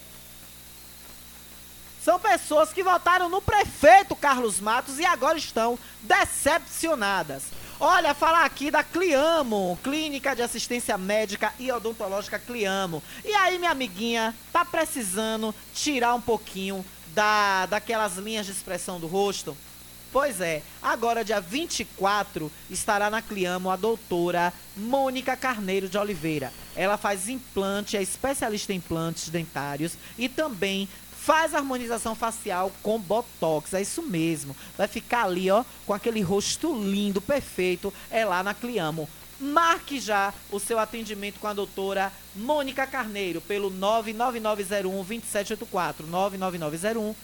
São pessoas que votaram no prefeito Carlos Matos e agora estão decepcionadas. Olha, falar aqui da Cliamo, Clínica de Assistência Médica e Odontológica Cliamo. E aí, minha amiguinha, tá precisando tirar um pouquinho da, daquelas linhas de expressão do rosto? Pois é, agora dia 24 estará na Cliamo a doutora Mônica Carneiro de Oliveira. Ela faz implante, é especialista em implantes dentários e também faz harmonização facial com botox. É isso mesmo. Vai ficar ali, ó, com aquele rosto lindo, perfeito. É lá na Cliamo. marque já o seu atendimento com a doutora Mônica Carneiro pelo 99901 2784. 99901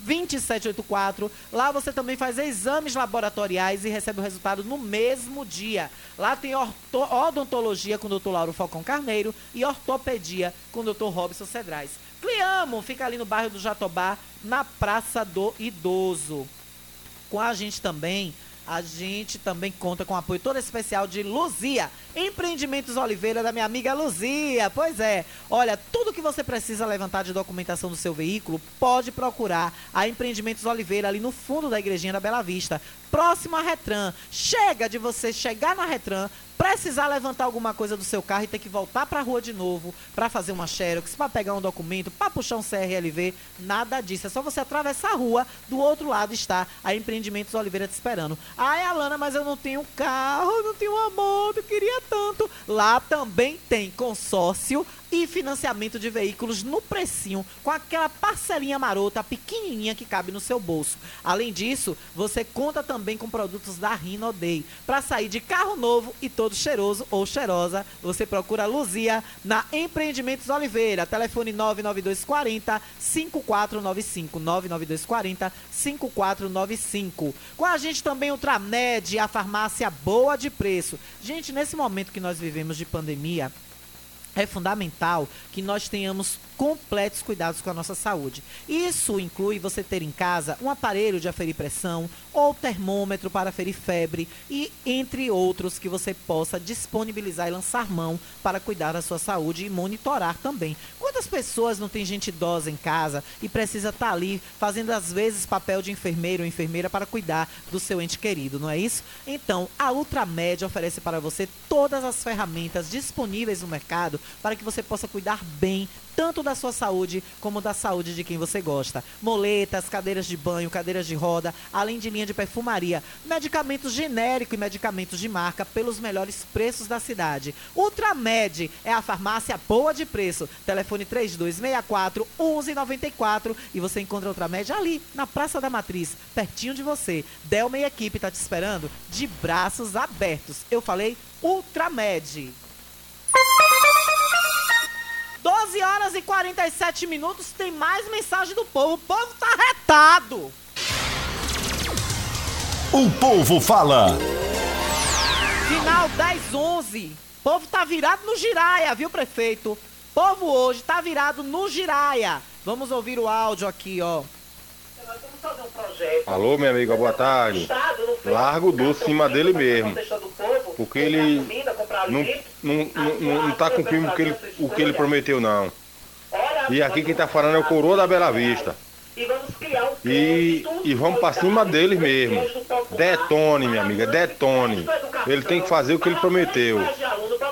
2784. Lá você também faz exames laboratoriais e recebe o resultado no mesmo dia. Lá tem odontologia com o Dr. Lauro Falcão Carneiro e ortopedia com o Dr. Robson Cedrais. Cliamo fica ali no bairro do Jatobá, na Praça do Idoso. Com a gente também a gente também conta com o apoio todo especial de Luzia, Empreendimentos Oliveira, da minha amiga Luzia. Pois é, olha, tudo que você precisa levantar de documentação do seu veículo, pode procurar a Empreendimentos Oliveira ali no fundo da igrejinha da Bela Vista, próximo à Retran. Chega de você chegar na Retran, precisar levantar alguma coisa do seu carro e ter que voltar para a rua de novo para fazer uma xerox, para pegar um documento, para puxar um CRLV, nada disso. É só você atravessar a rua, do outro lado está a Empreendimentos Oliveira te esperando. Ai, Alana, mas eu não tenho carro, não tenho uma moto, queria tanto. Lá também tem consórcio e financiamento de veículos no precinho, com aquela parcelinha marota pequenininha que cabe no seu bolso. Além disso, você conta também com produtos da Rino Day. Para sair de carro novo e todo cheiroso ou cheirosa, você procura Luzia na Empreendimentos Oliveira. Telefone 99240 5495 99240 5495. Com a gente também Ultramed, a farmácia boa de preço. Gente, nesse momento que nós vivemos de pandemia, é fundamental que nós tenhamos completos cuidados com a nossa saúde. Isso inclui você ter em casa um aparelho de aferir pressão ou termômetro para aferir febre e entre outros que você possa disponibilizar e lançar mão para cuidar da sua saúde e monitorar também. Quantas pessoas não tem gente idosa em casa e precisa estar tá ali fazendo às vezes papel de enfermeiro ou enfermeira para cuidar do seu ente querido, não é isso? Então, a Ultramed oferece para você todas as ferramentas disponíveis no mercado para que você possa cuidar bem tanto da sua saúde como da saúde de quem você gosta. Moletas, cadeiras de banho, cadeiras de roda, além de linha de perfumaria, medicamentos genéricos e medicamentos de marca pelos melhores preços da cidade. Ultramed é a farmácia boa de preço. Telefone 3264 1194 e você encontra Ultramed ali na Praça da Matriz, pertinho de você. Delma e equipe tá te esperando de braços abertos. Eu falei Ultramed. 12 horas e 47 minutos, tem mais mensagem do povo. O povo tá retado. O povo fala. Final 10, 11. O povo tá virado no giraia, viu, prefeito? O povo hoje tá virado no giraia. Vamos ouvir o áudio aqui, ó. Alô, minha amiga, boa tarde. Largo do cima dele mesmo. Porque ele não, não, não, não tá cumprindo o que, ele, o que ele prometeu, não. E aqui quem tá falando é o coroa da Bela Vista. E, e vamos pra cima deles mesmo. Detone, minha amiga, detone. Ele tem que fazer o que ele prometeu.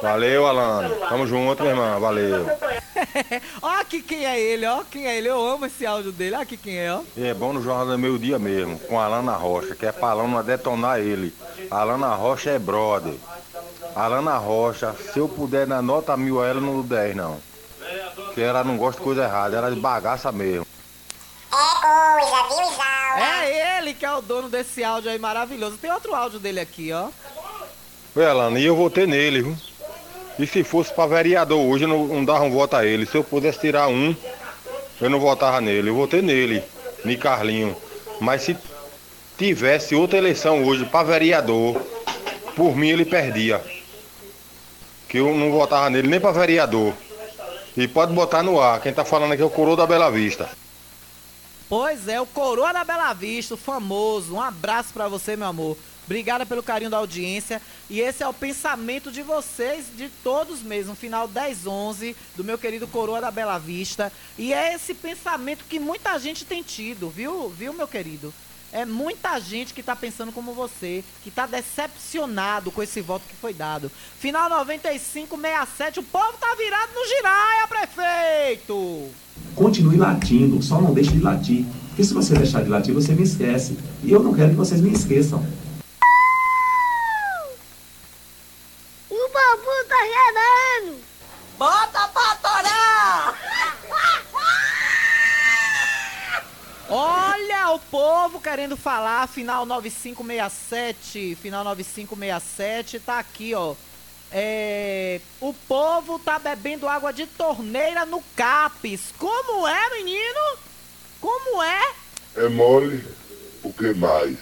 Valeu, Alano. Tamo junto, minha irmã. Valeu. [laughs] ó aqui quem é ele, ó. Quem é ele? Eu amo esse áudio dele. Ó aqui quem é, ó. É bom no Jornal do Meio Dia mesmo, com a Alana Rocha, que é pra Alana detonar ele. A Alana Rocha é brother. Alana Rocha, se eu puder na nota mil a ela, não dou 10 não. Porque ela não gosta de coisa errada, ela é de bagaça mesmo. É coisa, viu, Isaura? É ele que é o dono desse áudio aí maravilhoso. Tem outro áudio dele aqui, ó. Ué, Alana, e eu votei nele, viu? E se fosse pra vereador hoje, eu não, não dava um voto a ele. Se eu pudesse tirar um, eu não votava nele. Eu votei nele, ni Carlinho. Mas se tivesse outra eleição hoje pra vereador, por mim ele perdia. Que eu não votava nele nem pra vereador. E pode botar no ar. Quem tá falando aqui é o Coroa da Bela Vista. Pois é, o Coroa da Bela Vista, o famoso. Um abraço para você, meu amor. Obrigada pelo carinho da audiência. E esse é o pensamento de vocês, de todos mesmo. Final 10, 11, do meu querido Coroa da Bela Vista. E é esse pensamento que muita gente tem tido, viu, viu meu querido? É muita gente que está pensando como você, que está decepcionado com esse voto que foi dado. Final 95, 67, o povo tá virado no giraia, prefeito! Continue latindo, só não deixe de latir. Porque se você deixar de latir, você me esquece. E eu não quero que vocês me esqueçam. O babu tá gerando! Bota pra torar! [laughs] Olha, o povo quer querendo falar, final 9567, final 9567, tá aqui, ó. É, o povo tá bebendo água de torneira no CAPES. Como é, menino? Como é? É mole, o que mais?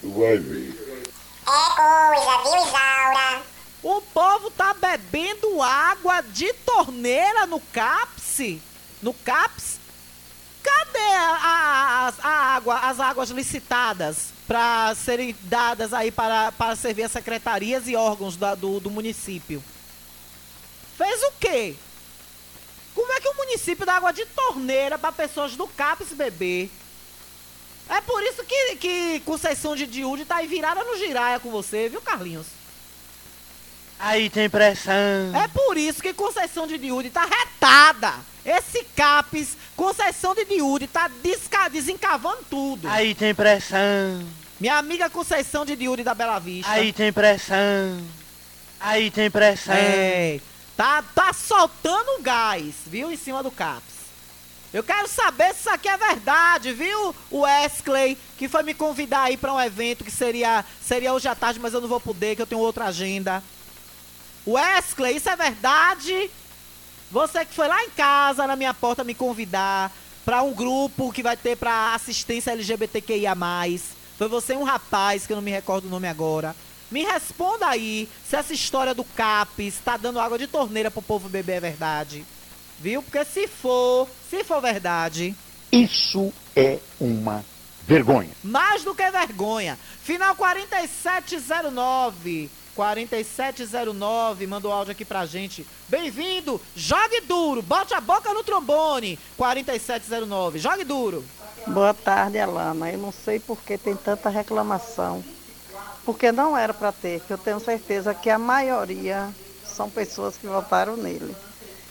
Tu vai ver. É coisa, viu, Isaura? O povo tá bebendo água de torneira no CAPS? No CAPS? Cadê a, a, a água, as águas licitadas para serem dadas aí para, para servir as secretarias e órgãos da, do, do município? Fez o quê? Como é que o município dá água de torneira para pessoas do CAPES beber? É por isso que, que Conceição de Diúde tá aí virada no giraia com você, viu, Carlinhos? Aí tem pressão. É por isso que Conceição de Diúde tá retada. Esse CAPES, Conceição de Diúde, tá desca, desencavando tudo. Aí tem pressão. Minha amiga Conceição de Diúde da Bela Vista. Aí tem pressão. Aí tem pressão. É, tá, tá soltando gás, viu, em cima do CAPES. Eu quero saber se isso aqui é verdade, viu? O Wesley, que foi me convidar aí para um evento que seria, seria hoje à tarde, mas eu não vou poder, que eu tenho outra agenda. Wesley, isso é verdade? Você que foi lá em casa, na minha porta, me convidar para um grupo que vai ter para assistência LGBTQIA+. Foi você um rapaz, que eu não me recordo o nome agora. Me responda aí se essa história do CAPES está dando água de torneira pro povo beber é verdade. Viu? Porque se for, se for verdade. Isso é uma vergonha. Mais do que vergonha. Final 4709. 4709 mandou áudio aqui pra gente. Bem-vindo, jogue duro, bote a boca no trombone. 4709, jogue duro. Boa tarde, Alana. Eu não sei por que tem tanta reclamação. Porque não era para ter, que eu tenho certeza que a maioria são pessoas que votaram nele.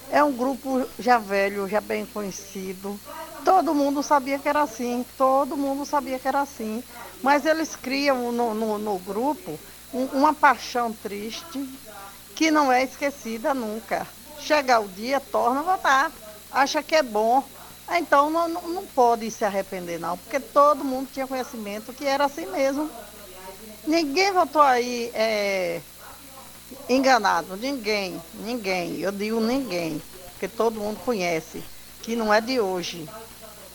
É um grupo já velho, já bem conhecido. Todo mundo sabia que era assim, todo mundo sabia que era assim. Mas eles criam no, no, no grupo um, uma paixão triste que não é esquecida nunca. Chega o dia, torna a votar. Acha que é bom. Então não, não, não pode se arrepender não, porque todo mundo tinha conhecimento que era assim mesmo. Ninguém votou aí é, enganado, ninguém, ninguém, eu digo ninguém, porque todo mundo conhece, que não é de hoje.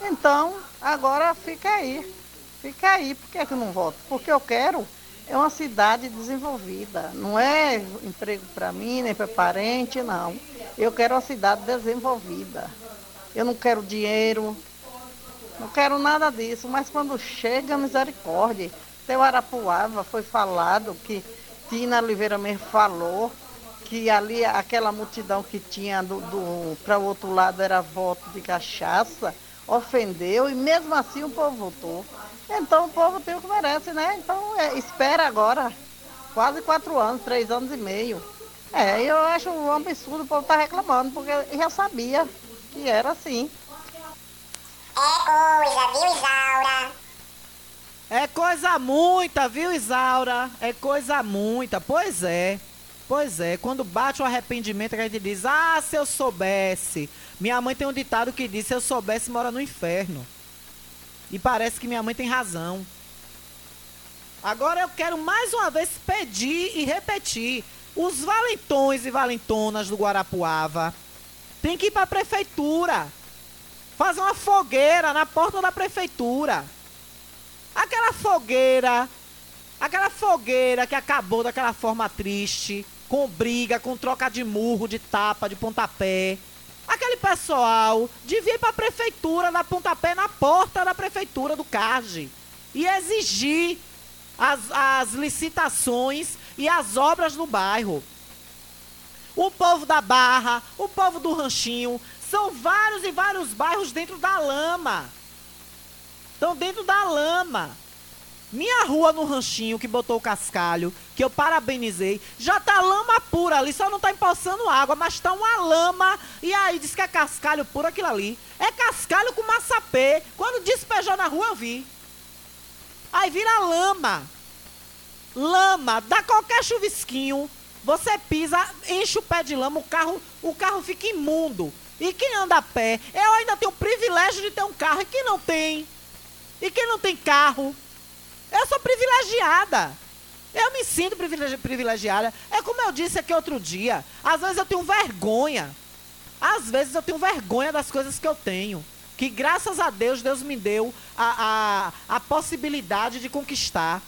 Então, agora fica aí, fica aí, por que, é que eu não voto? Porque eu quero é uma cidade desenvolvida, não é emprego para mim, nem para parente, não. Eu quero uma cidade desenvolvida. Eu não quero dinheiro, não quero nada disso, mas quando chega, misericórdia. Seu Arapuava foi falado que Tina Oliveira mesmo falou que ali aquela multidão que tinha do, do para o outro lado era voto de cachaça, ofendeu e mesmo assim o povo votou. Então o povo tem o que merece, né? Então é, espera agora, quase quatro anos, três anos e meio. É, eu acho um absurdo o povo estar tá reclamando, porque já sabia que era assim. É coisa, viu, Isaura? É coisa muita, viu, Isaura? É coisa muita. Pois é. Pois é. Quando bate o arrependimento, a gente diz: Ah, se eu soubesse. Minha mãe tem um ditado que diz: Se eu soubesse, mora no inferno. E parece que minha mãe tem razão. Agora eu quero mais uma vez pedir e repetir. Os valentões e valentonas do Guarapuava têm que ir para a prefeitura. Fazer uma fogueira na porta da prefeitura. Aquela fogueira, aquela fogueira que acabou daquela forma triste, com briga, com troca de murro, de tapa, de pontapé. Aquele pessoal devia ir para a prefeitura dar pontapé na porta da prefeitura do CARGE e exigir as, as licitações e as obras no bairro. O povo da Barra, o povo do Ranchinho, são vários e vários bairros dentro da lama. Estão dentro da lama. Minha rua no ranchinho que botou o cascalho, que eu parabenizei, já tá lama pura ali, só não tá empoçando água, mas tá uma lama. E aí diz que é cascalho puro aquilo ali. É cascalho com maçapê. Quando despejou na rua eu vi. Aí vira lama. Lama, dá qualquer chuvisquinho, você pisa, enche o pé de lama, o carro, o carro fica imundo. E quem anda a pé, eu ainda tenho o privilégio de ter um carro e quem não tem. E quem não tem carro? Eu sou privilegiada. Eu me sinto privilegiada. É como eu disse aqui outro dia. Às vezes eu tenho vergonha. Às vezes eu tenho vergonha das coisas que eu tenho. Que graças a Deus, Deus me deu a, a, a possibilidade de conquistar.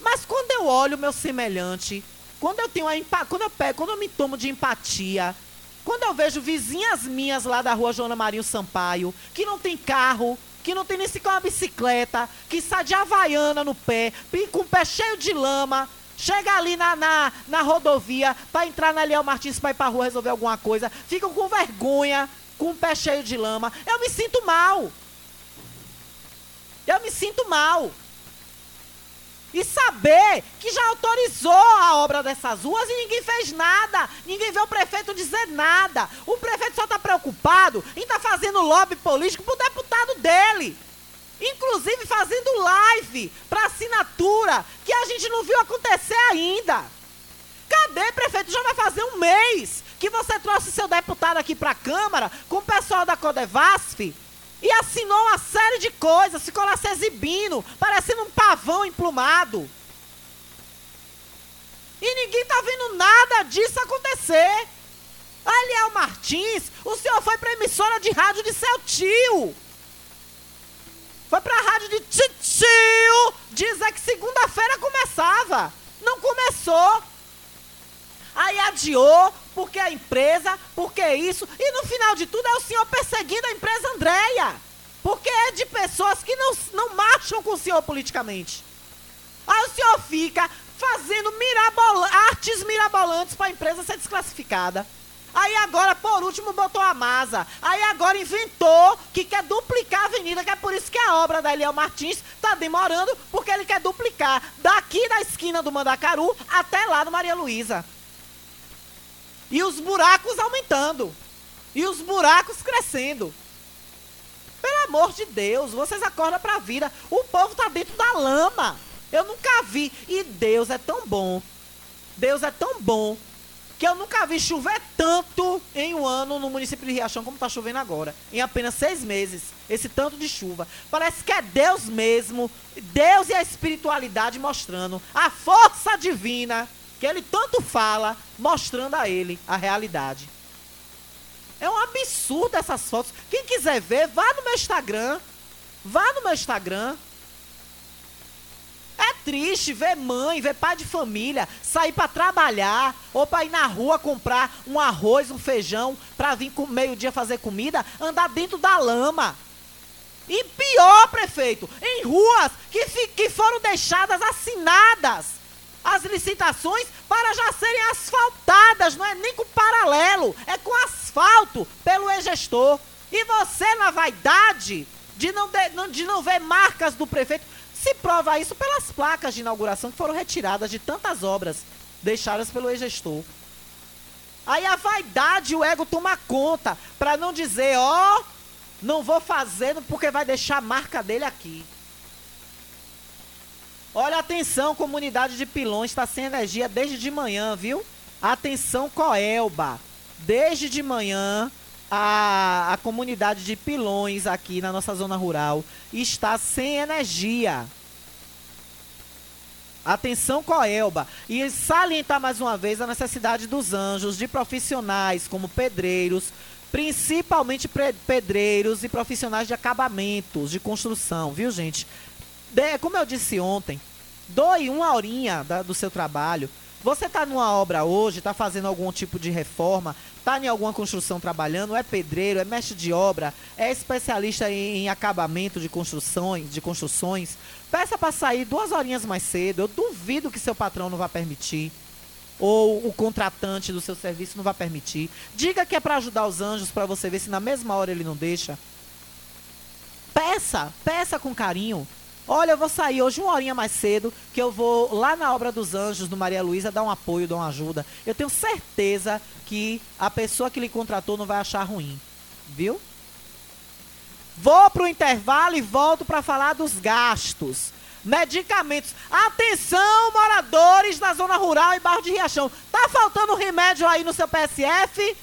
Mas quando eu olho o meu semelhante, quando eu tenho a quando eu pego, quando eu me tomo de empatia, quando eu vejo vizinhas minhas lá da rua Joana Marinho Sampaio, que não tem carro, que não tem nem sequer uma bicicleta, que sai de Havaiana no pé, com o pé cheio de lama, chega ali na, na, na rodovia para entrar na Leal Martins para ir para rua resolver alguma coisa, ficam com vergonha, com o pé cheio de lama. Eu me sinto mal. Eu me sinto mal. E saber que já autorizou a obra dessas ruas e ninguém fez nada. Ninguém vê o prefeito dizer nada. O prefeito só está preocupado em estar tá fazendo lobby político para o deputado dele. Inclusive fazendo live para assinatura, que a gente não viu acontecer ainda. Cadê, prefeito? Já vai fazer um mês que você trouxe seu deputado aqui para a Câmara com o pessoal da Codevasf e assinou uma série de coisas, ficou lá se exibindo, parecendo um pavão emplumado. E ninguém tá vendo nada disso acontecer. Aliel Martins, o senhor foi para emissora de rádio de seu tio. Foi para a rádio de tio dizer que segunda-feira começava. Não começou. Aí adiou, porque a empresa, porque isso. E no final de tudo é o senhor perseguindo a empresa Andréia. Porque é de pessoas que não, não marcham com o senhor politicamente. Aí o senhor fica fazendo mirabol artes mirabolantes para a empresa ser desclassificada. Aí agora, por último, botou a masa. Aí agora inventou que quer duplicar a avenida, que é por isso que a obra da Eliel Martins está demorando, porque ele quer duplicar daqui da esquina do Mandacaru até lá do Maria Luísa. E os buracos aumentando. E os buracos crescendo. Pelo amor de Deus, vocês acordam para a vida. O povo está dentro da lama. Eu nunca vi. E Deus é tão bom. Deus é tão bom que eu nunca vi chover tanto em um ano no município de Riachão como está chovendo agora. Em apenas seis meses. Esse tanto de chuva. Parece que é Deus mesmo. Deus e a espiritualidade mostrando a força divina que ele tanto fala, mostrando a ele a realidade. É um absurdo essas fotos. Quem quiser ver, vá no meu Instagram. Vá no meu Instagram. É triste ver mãe, ver pai de família sair para trabalhar ou para ir na rua comprar um arroz, um feijão para vir com meio-dia fazer comida, andar dentro da lama. E pior, prefeito, em ruas que, que foram deixadas assinadas as licitações para já serem asfaltadas, não é nem com paralelo, é com asfalto pelo e-gestor. E você, na vaidade de não, de, de não ver marcas do prefeito, se prova isso pelas placas de inauguração que foram retiradas de tantas obras deixadas pelo e-gestor. Aí a vaidade o ego toma conta, para não dizer, ó, oh, não vou fazendo porque vai deixar a marca dele aqui. Olha, atenção, comunidade de Pilões está sem energia desde de manhã, viu? Atenção, Coelba. Desde de manhã, a, a comunidade de Pilões aqui na nossa zona rural está sem energia. Atenção, Coelba. E salientar mais uma vez a necessidade dos anjos, de profissionais como pedreiros, principalmente pedreiros e profissionais de acabamentos, de construção, viu, gente? De, como eu disse ontem, doe uma horinha da, do seu trabalho. Você está numa obra hoje, está fazendo algum tipo de reforma, está em alguma construção trabalhando, é pedreiro, é mestre de obra, é especialista em, em acabamento de construções, de construções. Peça para sair duas horinhas mais cedo. Eu duvido que seu patrão não vai permitir. Ou o contratante do seu serviço não vai permitir. Diga que é para ajudar os anjos, para você ver se na mesma hora ele não deixa. Peça, peça com carinho. Olha, eu vou sair hoje uma horinha mais cedo, que eu vou lá na Obra dos Anjos, do Maria Luísa, dar um apoio, dar uma ajuda. Eu tenho certeza que a pessoa que lhe contratou não vai achar ruim. Viu? Vou para o intervalo e volto para falar dos gastos. Medicamentos. Atenção, moradores da zona rural e bairro de Riachão. Tá faltando remédio aí no seu PSF?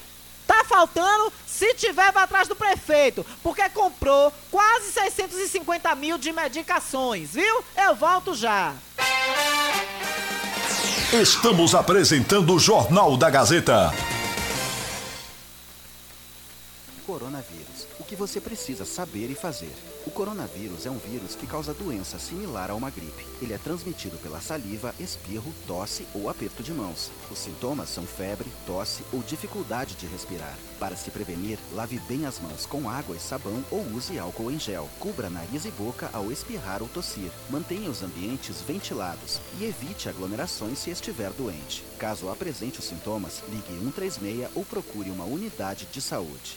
Tá faltando? Se tiver, vá atrás do prefeito, porque comprou quase 650 mil de medicações, viu? Eu volto já. Estamos apresentando o Jornal da Gazeta. Coronavírus. O que você precisa saber e fazer. O coronavírus é um vírus que causa doença similar a uma gripe. Ele é transmitido pela saliva, espirro, tosse ou aperto de mãos. Os sintomas são febre, tosse ou dificuldade de respirar. Para se prevenir, lave bem as mãos com água e sabão ou use álcool em gel. Cubra nariz e boca ao espirrar ou tossir. Mantenha os ambientes ventilados e evite aglomerações se estiver doente. Caso apresente os sintomas, ligue 136 ou procure uma unidade de saúde.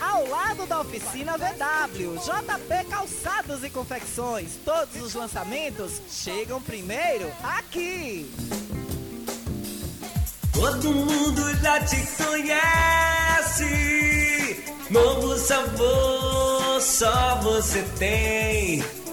ao lado da oficina VW. JP Calçados e Confecções. Todos os lançamentos chegam primeiro aqui. Todo mundo já te conhece. Novo sabor, só você tem.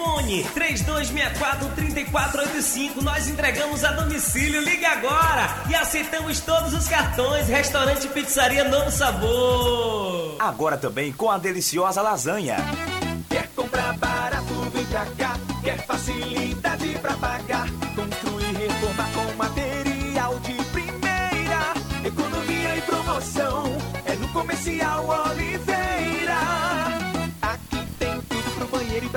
Fone 3264-3485. Nós entregamos a domicílio. Ligue agora e aceitamos todos os cartões. Restaurante, pizzaria, novo sabor. Agora também com a deliciosa lasanha. Quer comprar barato, vem pra cá. Quer facilidade pra pagar. Construir, reformar com material de primeira. Economia e promoção. É no Comercial Oliveira.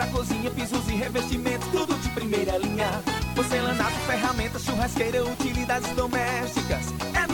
Cozinha. Pisos e revestimentos, tudo de primeira linha. Porcelanato, ferramentas, churrasqueira, utilidades domésticas.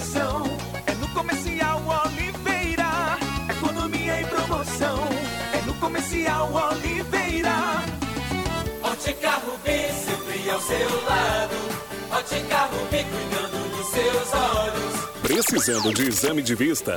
promoção. É no Comercial Oliveira. Economia e promoção. É no Comercial Oliveira. Ótica Rubi, sempre ao seu lado. Ótica Rubi, cuidando dos seus olhos. Precisando de exame de vista?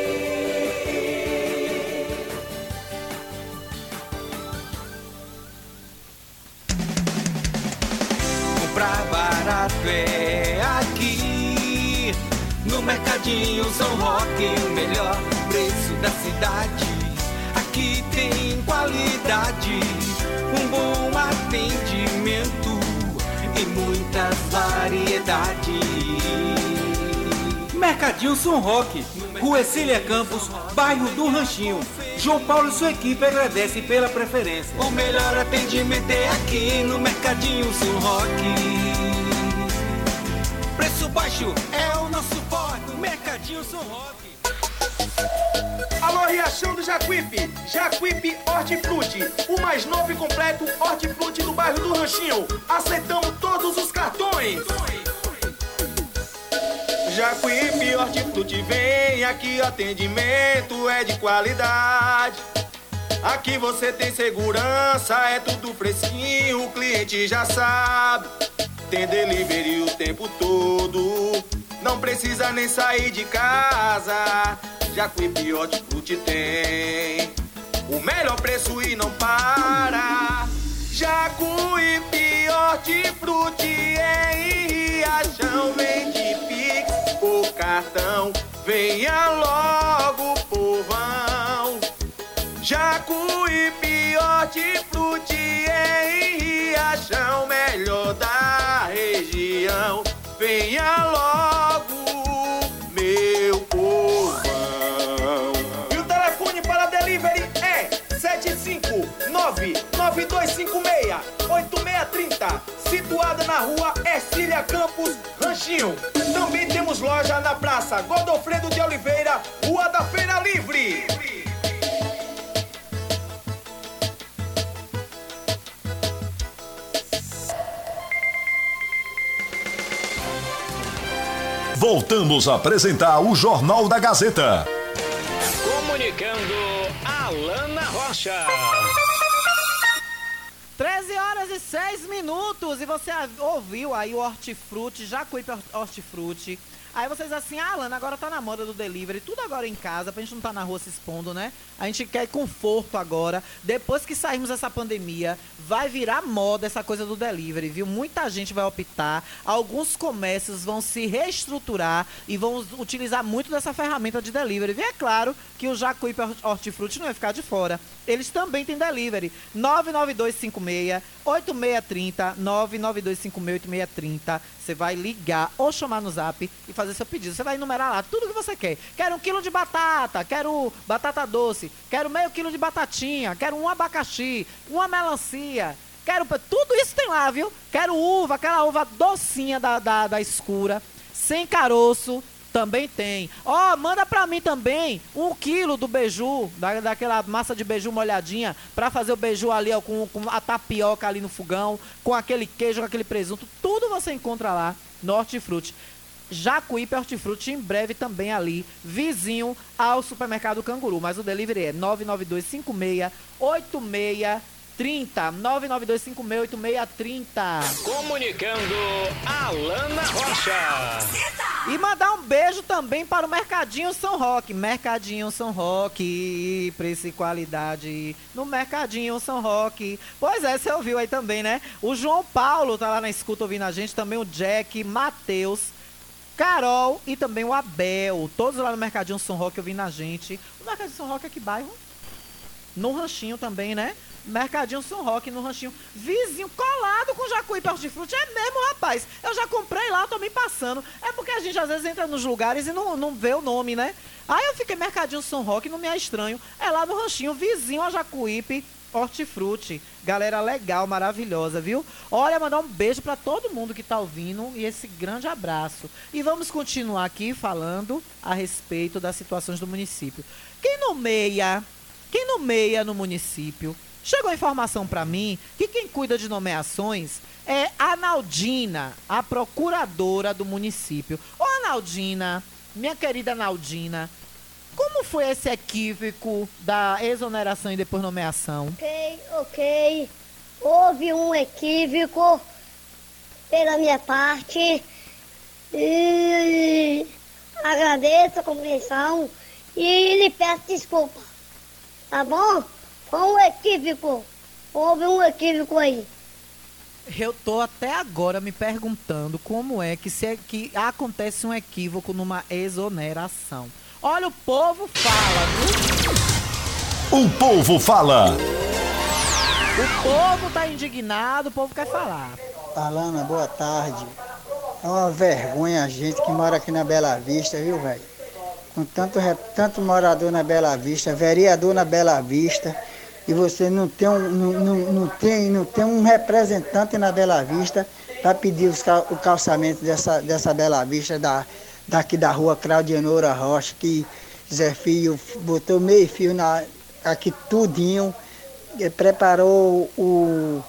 Comprar barato é aqui. No Mercadinho São Roque, o melhor preço da cidade. Aqui tem qualidade, um bom atendimento e muita variedade. Mercadinho São Roque, Rua Cília Campos, bairro do Ranchinho. João Paulo e sua equipe agradecem pela preferência. O melhor atendimento é aqui no Mercadinho São Roque. Preço baixo é o nosso forte, Mercadinho São Roque. Alô, Riachão do Jacuípe, Jacuípe Hortifruti, o mais novo e completo hortifruti do bairro do Ranchinho. Aceitamos todos os cartões. Jacuípe Hortifruti, vem aqui, o atendimento é de qualidade. Aqui você tem segurança, é tudo fresquinho, o cliente já sabe. Tem delivery o tempo todo, não precisa nem sair de casa. Jacuípe Hortifruti tem o melhor preço e não para. Jacuípe Hortifruti é em Riachão, vende Pix por cartão. Venha logo, povão. Jacuípe Hortifruti é em Riachão, melhor da região. Venha logo, meu povão. E o telefone para delivery é 759-9256-8630, situada na rua Ercília Campos, Ranchinho. Também temos loja na Praça Godofredo de Oliveira, Rua da Feira Livre. Voltamos a apresentar o Jornal da Gazeta. Comunicando Alana Rocha. 13 horas 6 minutos. E você ouviu aí o Hortifruti, Jacuípe Hortifruti. Aí vocês assim, ah, Alana, agora tá na moda do delivery, tudo agora em casa, pra gente não tá na rua se expondo, né? A gente quer conforto agora. Depois que sairmos dessa pandemia, vai virar moda essa coisa do delivery, viu? Muita gente vai optar, alguns comércios vão se reestruturar e vão utilizar muito dessa ferramenta de delivery. E é claro que o Jacuípe Hortifruti não vai ficar de fora. Eles também têm delivery. 99256 8630 99256 8630. Você vai ligar ou chamar no zap e fazer seu pedido. Você vai enumerar lá tudo que você quer. Quero um quilo de batata, quero batata doce, quero meio quilo de batatinha, quero um abacaxi, uma melancia. Quero. Tudo isso tem lá, viu? Quero uva, aquela uva docinha da, da, da escura, sem caroço. Também tem. Ó, oh, manda pra mim também um quilo do beiju, da, daquela massa de beiju molhadinha, pra fazer o beiju ali, ó, com, com a tapioca ali no fogão, com aquele queijo, com aquele presunto. Tudo você encontra lá no Hortifruti. Jacuípe Hortifruti em breve também ali, vizinho ao supermercado Canguru. Mas o delivery é 99256 8630 992568630. Comunicando Alana Rocha. E mandar um beijo também para o Mercadinho São Roque. Mercadinho São Roque, preço e qualidade no Mercadinho São Roque. Pois é, você ouviu aí também, né? O João Paulo tá lá na escuta ouvindo a gente, também o Jack, Matheus, Carol e também o Abel. Todos lá no Mercadinho São Roque ouvindo a gente. O Mercadinho São Roque é que bairro? No Ranchinho também, né? Mercadinho São Roque, no Ranchinho. Vizinho, colado com Jacuípe Hortifruti. É mesmo, rapaz. Eu já comprei lá, tô me passando. É porque a gente às vezes entra nos lugares e não, não vê o nome, né? Aí eu fiquei Mercadinho São Roque, não me é estranho. É lá no Ranchinho, vizinho a Jacuípe Hortifruti. Galera legal, maravilhosa, viu? Olha, mandar um beijo para todo mundo que tá ouvindo e esse grande abraço. E vamos continuar aqui falando a respeito das situações do município. Quem nomeia, quem nomeia no município Chegou a informação para mim que quem cuida de nomeações é a Naldina, a procuradora do município. Ô, Naldina, minha querida Naldina, como foi esse equívoco da exoneração e depois nomeação? Ok, ok. Houve um equívoco pela minha parte. E agradeço a compreensão e lhe peço desculpa. Tá bom? Foi um equívoco. Houve um equívoco aí. Eu tô até agora me perguntando como é que, se é que acontece um equívoco numa exoneração. Olha, o povo fala, viu? O povo fala. O povo tá indignado, o povo quer falar. Alana, boa tarde. É uma vergonha a gente que mora aqui na Bela Vista, viu, velho? Com tanto, tanto morador na Bela Vista, vereador na Bela Vista, e você não tem um, não, não, não tem, não tem um representante na Bela Vista para pedir os o calçamento dessa, dessa Bela Vista da, daqui da rua Claudianora Rocha, que Zé Filho botou meio fio na, aqui tudinho, preparou o.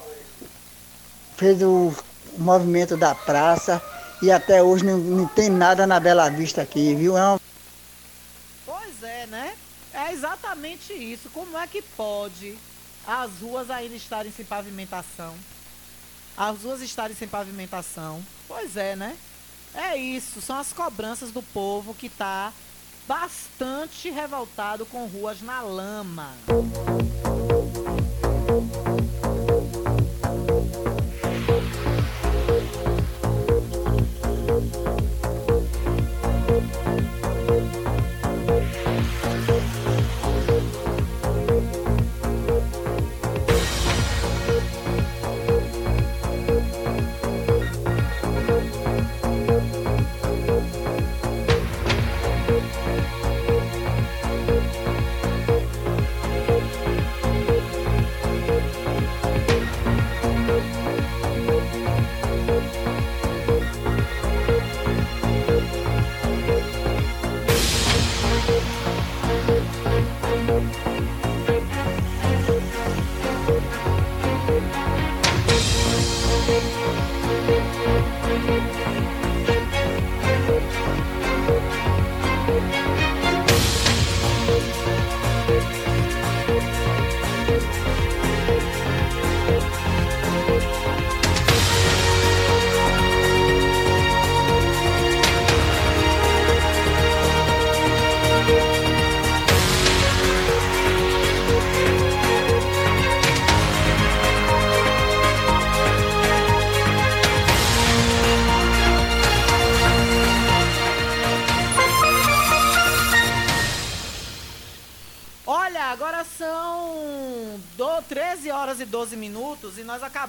fez o movimento da praça e até hoje não, não tem nada na Bela Vista aqui, viu? É uma Pois é, né? É exatamente isso. Como é que pode as ruas ainda estarem sem pavimentação? As ruas estarem sem pavimentação? Pois é, né? É isso. São as cobranças do povo que está bastante revoltado com ruas na lama.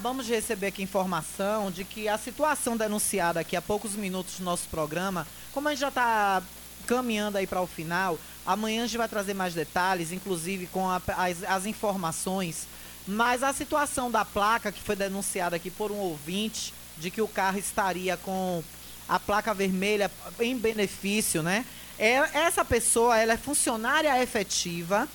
Acabamos de receber aqui informação de que a situação denunciada aqui há poucos minutos do nosso programa, como a gente já está caminhando aí para o final, amanhã a gente vai trazer mais detalhes, inclusive com a- as, as informações, mas a situação da placa que foi denunciada aqui por um ouvinte, de que o carro estaria com a placa vermelha em benefício, né? É, essa pessoa, ela é funcionária efetiva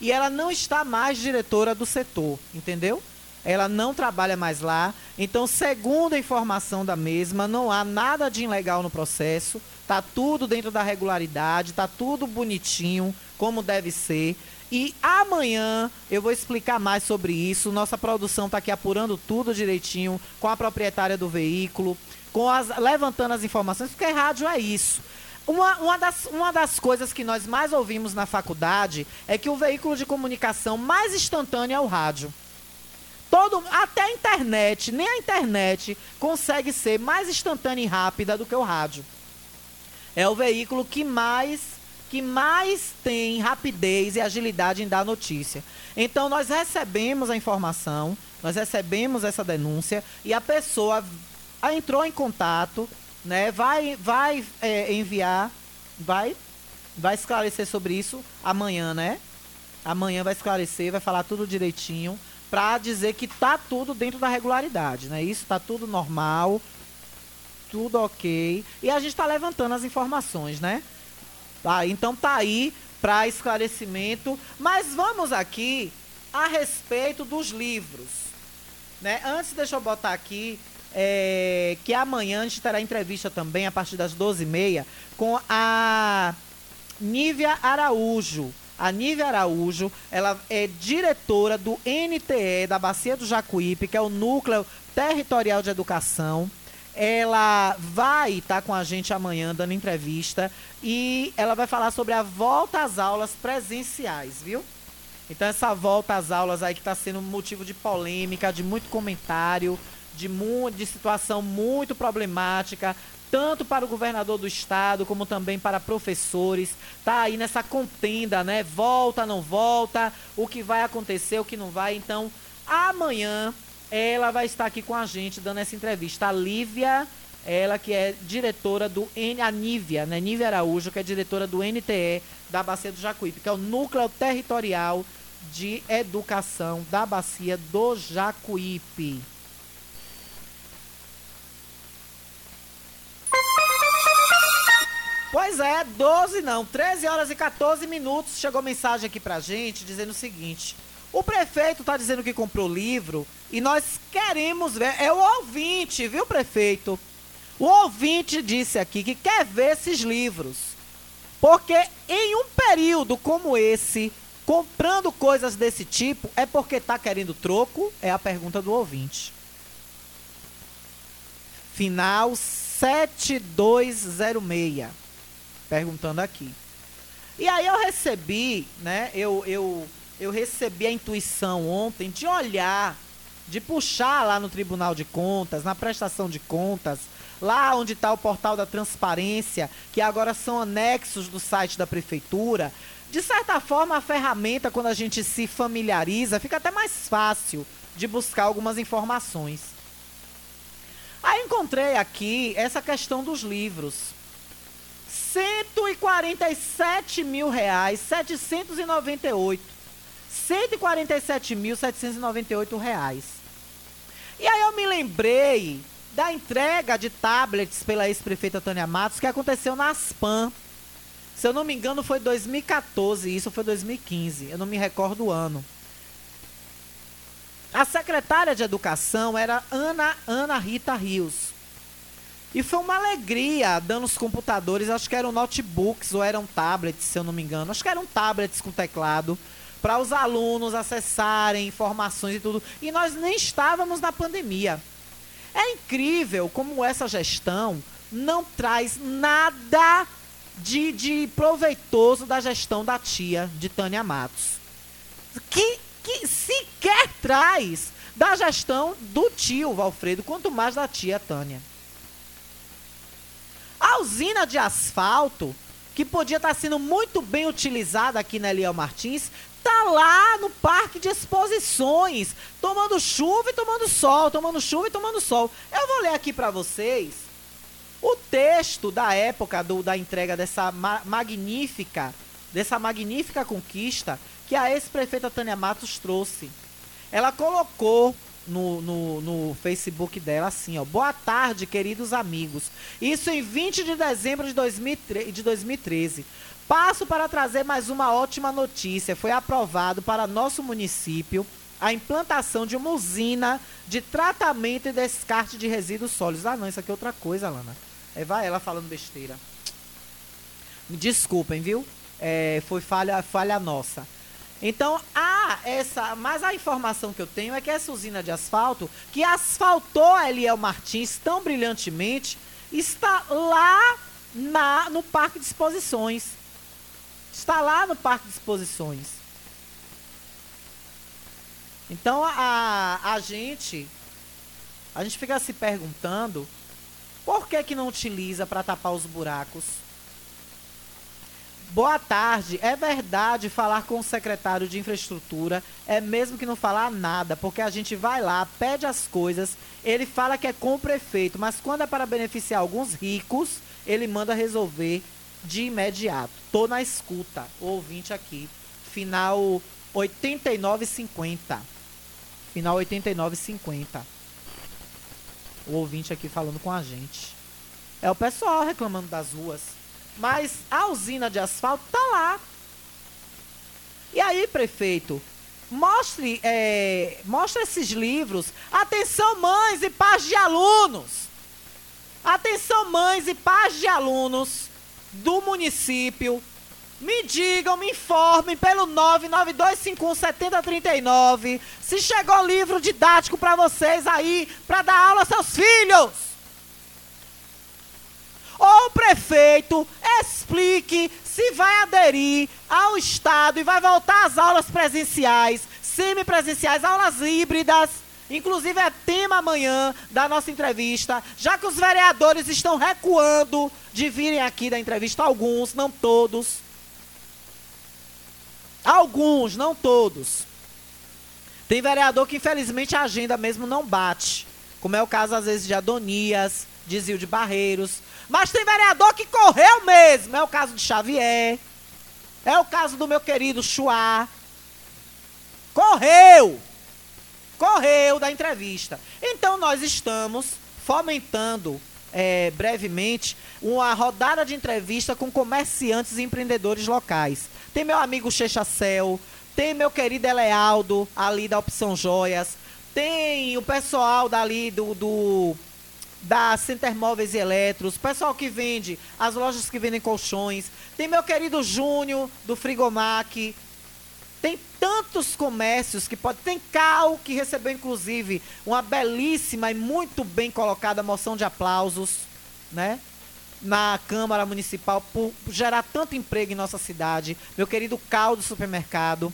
e ela não está mais diretora do setor, entendeu? Ela não trabalha mais lá. Então, segundo a informação da mesma, não há nada de ilegal no processo. Tá tudo dentro da regularidade, tá tudo bonitinho, como deve ser. E amanhã eu vou explicar mais sobre isso. Nossa produção está aqui apurando tudo direitinho com a proprietária do veículo, com as, levantando as informações, porque rádio é isso. Uma, uma, das, uma das coisas que nós mais ouvimos na faculdade é que o veículo de comunicação mais instantâneo é o rádio. Todo, até a internet, nem a internet consegue ser mais instantânea e rápida do que o rádio. É o veículo que mais que mais tem rapidez e agilidade em dar notícia. Então nós recebemos a informação, nós recebemos essa denúncia e a pessoa entrou em contato, né? Vai vai é, enviar, vai vai esclarecer sobre isso amanhã, né? Amanhã vai esclarecer, vai falar tudo direitinho para dizer que tá tudo dentro da regularidade, né? Isso tá tudo normal, tudo ok. E a gente está levantando as informações, né? Tá, então tá aí para esclarecimento. Mas vamos aqui a respeito dos livros. Né? Antes, deixa eu botar aqui é, que amanhã a gente terá entrevista também, a partir das 12h30, com a Nívia Araújo. A Nívia Araújo, ela é diretora do NTE, da Bacia do Jacuípe, que é o Núcleo Territorial de Educação. Ela vai estar com a gente amanhã dando entrevista e ela vai falar sobre a volta às aulas presenciais, viu? Então essa volta às aulas aí que está sendo motivo de polêmica, de muito comentário, de, mu de situação muito problemática, tanto para o governador do estado como também para professores. Tá aí nessa contenda, né? Volta, não volta, o que vai acontecer, o que não vai. Então, amanhã ela vai estar aqui com a gente dando essa entrevista. A Lívia Ela que é diretora do N, a Nívia, né? Nívia Araújo, que é diretora do NTE da Bacia do Jacuípe, que é o Núcleo Territorial de Educação da Bacia do Jacuípe. Pois é, 12 não, 13 horas e 14 minutos. Chegou mensagem aqui pra gente dizendo o seguinte: o prefeito tá dizendo que comprou livro e nós queremos ver. É o ouvinte, viu, prefeito? O ouvinte disse aqui que quer ver esses livros. Porque em um período como esse, comprando coisas desse tipo, é porque tá querendo troco? É a pergunta do ouvinte. Final 7206 perguntando aqui. E aí eu recebi, né? Eu, eu, eu recebi a intuição ontem de olhar, de puxar lá no Tribunal de Contas, na prestação de contas, lá onde está o portal da transparência, que agora são anexos do site da prefeitura. De certa forma, a ferramenta, quando a gente se familiariza, fica até mais fácil de buscar algumas informações. Aí encontrei aqui essa questão dos livros. 147 mil reais, 798. 147.798 reais. E aí eu me lembrei da entrega de tablets pela ex-prefeita Tânia Matos que aconteceu na Aspan. Se eu não me engano, foi 2014, isso foi 2015. Eu não me recordo o ano. A secretária de Educação era Ana, Ana Rita Rios. E foi uma alegria dando os computadores, acho que eram notebooks ou eram tablets, se eu não me engano. Acho que eram tablets com teclado para os alunos acessarem informações e tudo. E nós nem estávamos na pandemia. É incrível como essa gestão não traz nada de, de proveitoso da gestão da tia de Tânia Matos. Que, que sequer traz da gestão do tio Valfredo, quanto mais da tia Tânia. A usina de asfalto, que podia estar sendo muito bem utilizada aqui na Eliel Martins, tá lá no parque de exposições, tomando chuva e tomando sol, tomando chuva e tomando sol. Eu vou ler aqui para vocês o texto da época do, da entrega dessa ma magnífica, dessa magnífica conquista que a ex-prefeita Tânia Matos trouxe. Ela colocou no, no, no, Facebook dela assim, ó. Boa tarde, queridos amigos. Isso em 20 de dezembro de, 2013, de 2013. Passo para trazer mais uma ótima notícia. Foi aprovado para nosso município a implantação de uma usina de tratamento e descarte de resíduos sólidos. Ah, não, isso aqui é outra coisa, Lana. É, vai ela falando besteira. Me desculpem, viu? É, foi falha, falha nossa. Então, há essa. Mas a informação que eu tenho é que essa usina de asfalto, que asfaltou Eliel Martins tão brilhantemente, está lá na, no Parque de Exposições. Está lá no Parque de Exposições. Então a, a gente. A gente fica se perguntando por que, que não utiliza para tapar os buracos Boa tarde. É verdade falar com o secretário de infraestrutura, é mesmo que não falar nada, porque a gente vai lá, pede as coisas, ele fala que é com o prefeito, mas quando é para beneficiar alguns ricos, ele manda resolver de imediato. Tô na escuta, o ouvinte aqui. Final 8950. Final 8950. O ouvinte aqui falando com a gente. É o pessoal reclamando das ruas. Mas a usina de asfalto tá lá. E aí, prefeito, mostre, é, mostre esses livros. Atenção, mães e pais de alunos. Atenção, mães e pais de alunos do município. Me digam, me informem pelo 992517039 se chegou livro didático para vocês aí, para dar aula aos seus filhos ou o prefeito explique se vai aderir ao Estado e vai voltar às aulas presenciais, semipresenciais, aulas híbridas. Inclusive é tema amanhã da nossa entrevista, já que os vereadores estão recuando de virem aqui da entrevista, alguns, não todos. Alguns, não todos. Tem vereador que infelizmente a agenda mesmo não bate, como é o caso às vezes de Adonias, de barreiros. Mas tem vereador que correu mesmo. É o caso de Xavier. É o caso do meu querido Chuá. Correu! Correu da entrevista. Então nós estamos fomentando é, brevemente uma rodada de entrevista com comerciantes e empreendedores locais. Tem meu amigo Chechacel, tem meu querido Elealdo, ali da Opção Joias, tem o pessoal dali do, do da Center Móveis e Eletros, pessoal que vende, as lojas que vendem colchões, tem meu querido Júnior, do Frigomac, tem tantos comércios que pode. Tem Cal, que recebeu, inclusive, uma belíssima e muito bem colocada moção de aplausos, né? Na Câmara Municipal, por gerar tanto emprego em nossa cidade. Meu querido Cal do supermercado,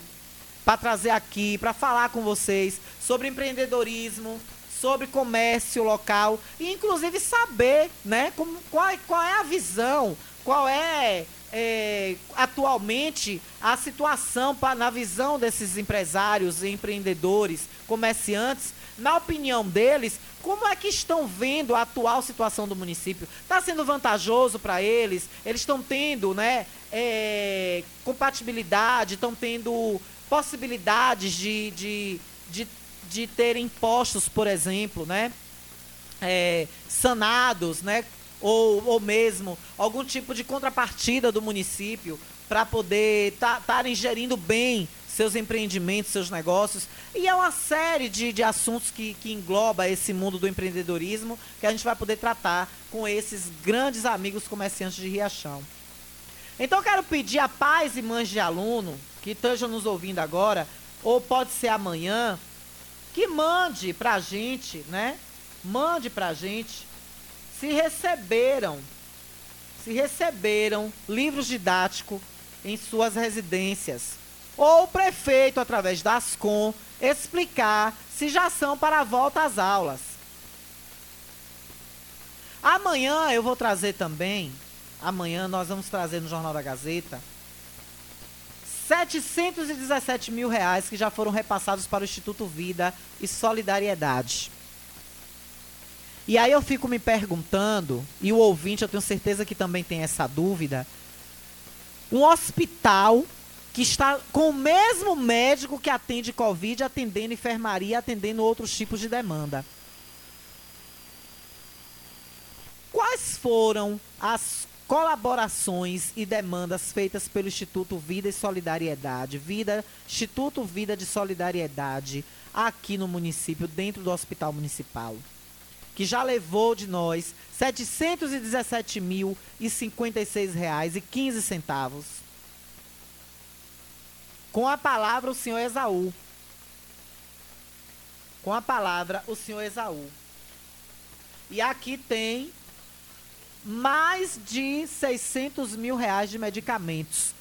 para trazer aqui, para falar com vocês sobre empreendedorismo, sobre comércio local e, inclusive, saber, né? Como, qual, qual é a visão, qual é é, atualmente a situação pra, na visão desses empresários, empreendedores, comerciantes, na opinião deles, como é que estão vendo a atual situação do município? Está sendo vantajoso para eles? Eles estão tendo né, é, compatibilidade, estão tendo possibilidades de, de, de, de terem impostos, por exemplo, né? É, sanados, né? ou, ou mesmo algum tipo de contrapartida do município para poder estarem tá, gerindo bem seus empreendimentos, seus negócios. E é uma série de, de assuntos que, que engloba esse mundo do empreendedorismo que a gente vai poder tratar com esses grandes amigos comerciantes de Riachão. Então quero pedir a pais e mães de aluno que estejam nos ouvindo agora, ou pode ser amanhã, que mande para a gente, né? Mande para a gente se receberam, se receberam livros didáticos em suas residências. Ou o prefeito, através da ASCOM, explicar se já são para a volta às aulas. Amanhã eu vou trazer também, amanhã nós vamos trazer no Jornal da Gazeta, 717 mil reais que já foram repassados para o Instituto Vida e Solidariedade. E aí eu fico me perguntando, e o ouvinte eu tenho certeza que também tem essa dúvida, um hospital que está com o mesmo médico que atende Covid, atendendo enfermaria, atendendo outros tipos de demanda. Quais foram as colaborações e demandas feitas pelo Instituto Vida e Solidariedade, Vida, Instituto Vida de Solidariedade, aqui no município, dentro do Hospital Municipal? que já levou de nós R$ 717.056,15. Com a palavra, o senhor Esaú. Com a palavra, o senhor Esaú. E aqui tem mais de 600 mil reais de medicamentos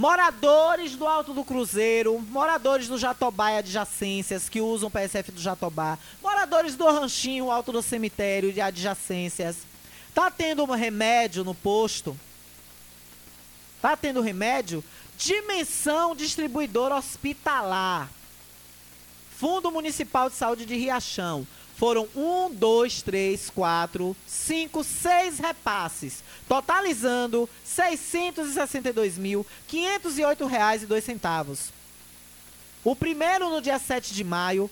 Moradores do Alto do Cruzeiro, moradores do Jatobá e adjacências que usam o PSF do Jatobá, moradores do Ranchinho, Alto do Cemitério de adjacências. Tá tendo um remédio no posto? Tá tendo remédio? Dimensão Distribuidor Hospitalar. Fundo Municipal de Saúde de Riachão. Foram um, dois, três, quatro, cinco, seis repasses, totalizando R$ 662.508,02. O primeiro no dia 7 de maio,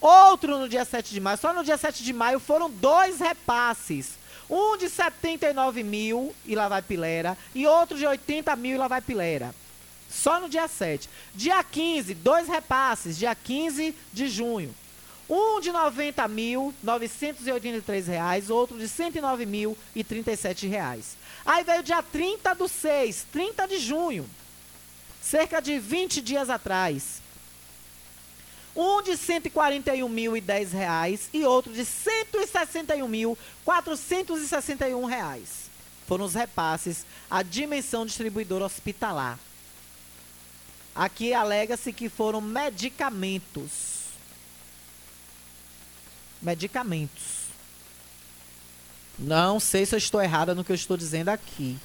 outro no dia 7 de maio. Só no dia 7 de maio foram dois repasses. Um de 79 mil e lá vai pilera, e outro de 80 mil e lá vai pilera. Só no dia 7. Dia 15, dois repasses, dia 15 de junho. Um de R$ 90.983, outro de R$ 109.037. Aí veio dia 30 do 6, 30 de junho, cerca de 20 dias atrás. Um de R$ 141.010 e outro de R$ 161.461. Foram os repasses à dimensão distribuidora hospitalar. Aqui alega-se que foram medicamentos medicamentos. Não sei se eu estou errada no que eu estou dizendo aqui.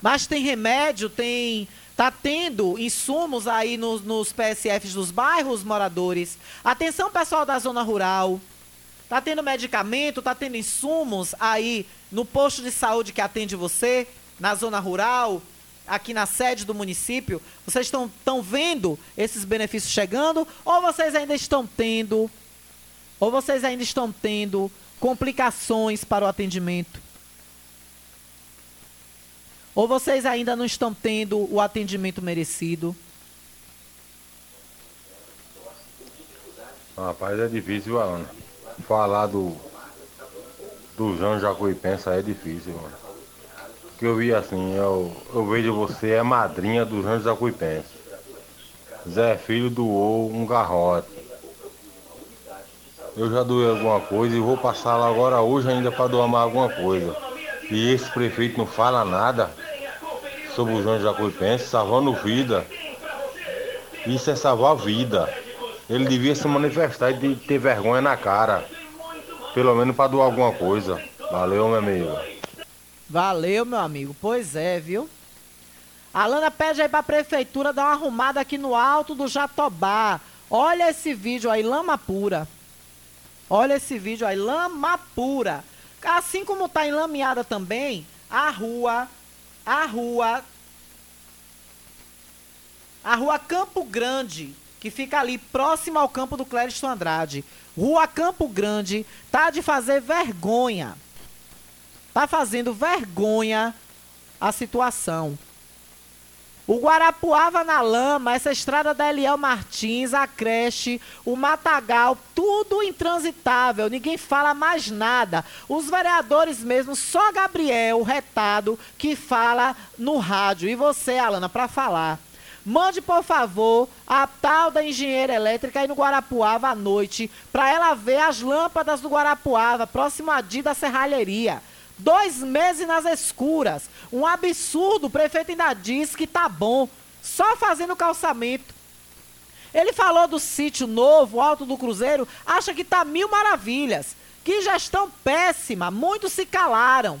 Mas tem remédio, tem. Tá tendo insumos aí nos, nos PSFs dos bairros moradores. Atenção, pessoal da zona rural. Tá tendo medicamento, tá tendo insumos aí no posto de saúde que atende você, na zona rural, aqui na sede do município? Vocês estão, estão vendo esses benefícios chegando? Ou vocês ainda estão tendo, ou vocês ainda estão tendo complicações para o atendimento? Ou vocês ainda não estão tendo o atendimento merecido? Rapaz, é difícil, Ana. Falar do. Do João Jacuipense aí é difícil, mano. Que eu vi assim, eu, eu vejo você é madrinha do João Jacuipense. Zé Filho doou um garrote. Eu já doei alguma coisa e vou passar lá agora hoje ainda para doar mais alguma coisa. E esse prefeito não fala nada sobre o João Jacuipense, salvando vida. Isso é salvar vida. Ele devia se manifestar e ter vergonha na cara. Pelo menos para doar alguma coisa. Valeu, meu amigo. Valeu, meu amigo. Pois é, viu? A Lana pede aí pra prefeitura dar uma arrumada aqui no alto do Jatobá. Olha esse vídeo aí, lama pura. Olha esse vídeo aí, lama pura. Assim como tá enlameada também a rua, a rua, a rua Campo Grande, que fica ali próximo ao campo do Clériston Andrade. Rua Campo Grande tá de fazer vergonha. Tá fazendo vergonha a situação. O Guarapuava na lama, essa estrada da Eliel Martins, a creche, o Matagal, tudo intransitável, ninguém fala mais nada. Os vereadores mesmo, só Gabriel, o retado, que fala no rádio. E você, Alana, para falar. Mande, por favor, a tal da engenheira elétrica aí no Guarapuava à noite, para ela ver as lâmpadas do Guarapuava, próximo a Di da Serralheria. Dois meses nas escuras. Um absurdo. O prefeito ainda diz que tá bom. Só fazendo calçamento. Ele falou do sítio novo, Alto do Cruzeiro. Acha que tá mil maravilhas. Que gestão péssima. Muitos se calaram.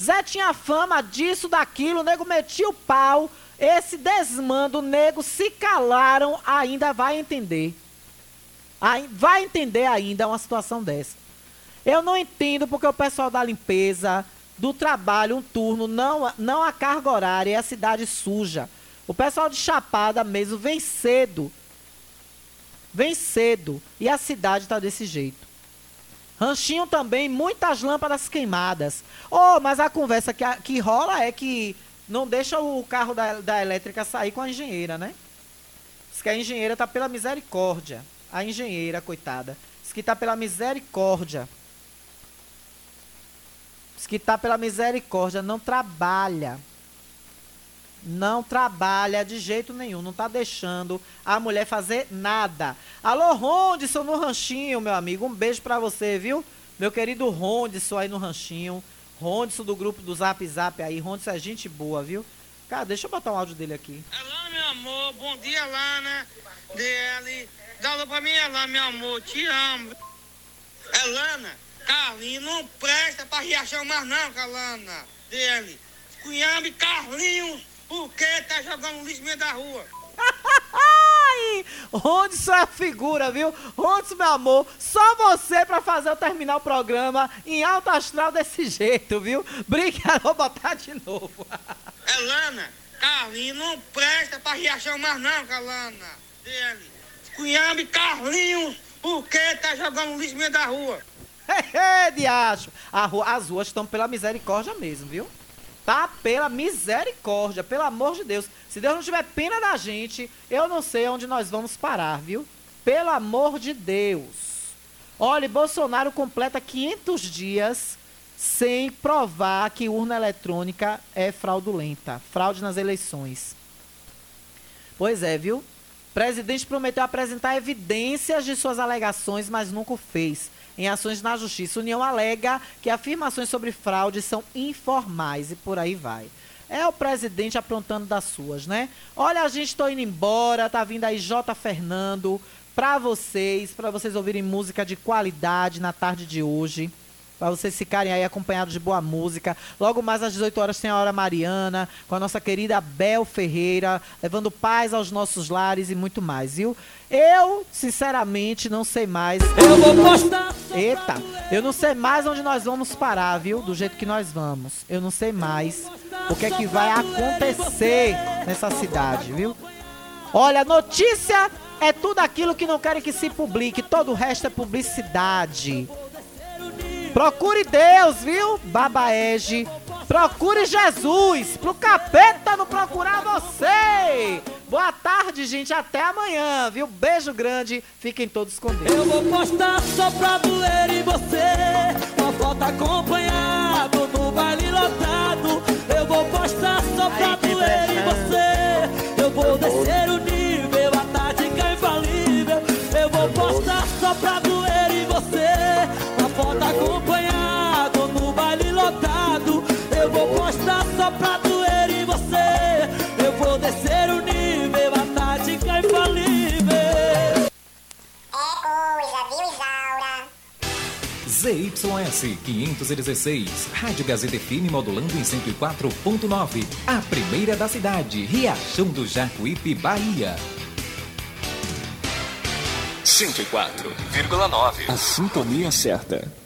Zé tinha fama disso, daquilo. O nego metia o pau. Esse desmando, nego se calaram. Ainda vai entender. Vai entender ainda uma situação dessa. Eu não entendo porque o pessoal da limpeza, do trabalho, um turno, não, não a carga horária, é a cidade suja. O pessoal de Chapada mesmo vem cedo. Vem cedo. E a cidade está desse jeito. Ranchinho também, muitas lâmpadas queimadas. Oh, mas a conversa que, que rola é que não deixa o carro da, da elétrica sair com a engenheira, né? Diz que a engenheira está pela misericórdia. A engenheira, coitada. Diz que está pela misericórdia que está pela misericórdia, não trabalha. Não trabalha de jeito nenhum, não está deixando a mulher fazer nada. Alô, Rondson no Ranchinho, meu amigo. Um beijo para você, viu? Meu querido Rondson aí no Ranchinho. Rondson do grupo do Zap Zap aí. Rondson é gente boa, viu? Cara, deixa eu botar um áudio dele aqui. Alô, meu amor. Bom dia, Lana. DL. Dá alô pra mim, Alana, meu amor. Te amo. Elana. Carlinhos não presta pra Riachão mais não, Calana. Dele. Cunhame Carlinhos, por que tá jogando lixo no meio da rua? [laughs] Ai, Rondson é figura, viu? Rondson, meu amor, só você pra fazer eu terminar o programa em alto astral desse [laughs] jeito, viu? Obrigado, [laughs] vou botar de novo. Elana, Carlinhos não presta pra Riachão mais não, Calana. Dele. Cunhame Carlinhos, por que tá jogando lixo no meio da rua? [laughs] Diacho. Rua, as ruas estão pela misericórdia mesmo, viu? Tá pela misericórdia, pelo amor de Deus. Se Deus não tiver pena da gente, eu não sei onde nós vamos parar, viu? Pelo amor de Deus. Olha, Bolsonaro completa 500 dias sem provar que urna eletrônica é fraudulenta, fraude nas eleições. Pois é, viu? O presidente prometeu apresentar evidências de suas alegações, mas nunca o fez em ações na justiça. União alega que afirmações sobre fraude são informais e por aí vai. É o presidente aprontando das suas, né? Olha, a gente está indo embora, tá vindo aí J. Fernando para vocês, para vocês ouvirem música de qualidade na tarde de hoje. Pra vocês ficarem aí acompanhados de boa música. Logo mais às 18 horas tem a Hora Mariana, com a nossa querida Bel Ferreira, levando paz aos nossos lares e muito mais, viu? Eu, sinceramente, não sei mais. Eu vou postar Eita, eu não sei mais onde nós vamos parar, viu? Do jeito que nós vamos. Eu não sei mais o que é que vai acontecer nessa cidade, viu? Olha, notícia é tudo aquilo que não querem que se publique, todo o resto é publicidade. Procure Deus, viu? Babaege. Procure Jesus, pro capeta não procurar você. Boa tarde, gente. Até amanhã, viu? Beijo grande. Fiquem todos com Deus. Eu vou postar só pra doer em você Uma foto acompanhado no baile lotado Eu vou postar só pra doer em você Eu vou descer o nível, a tática infalível Eu vou postar só pra acompanhado no baile lotado Eu vou postar só pra doer em você Eu vou descer o nível, a tática infalível ZYS 516, Rádio Gazeta FM modulando em 104.9. A primeira da cidade, Riachão do Jacuípe, Bahia. 104,9. A sintonia certa.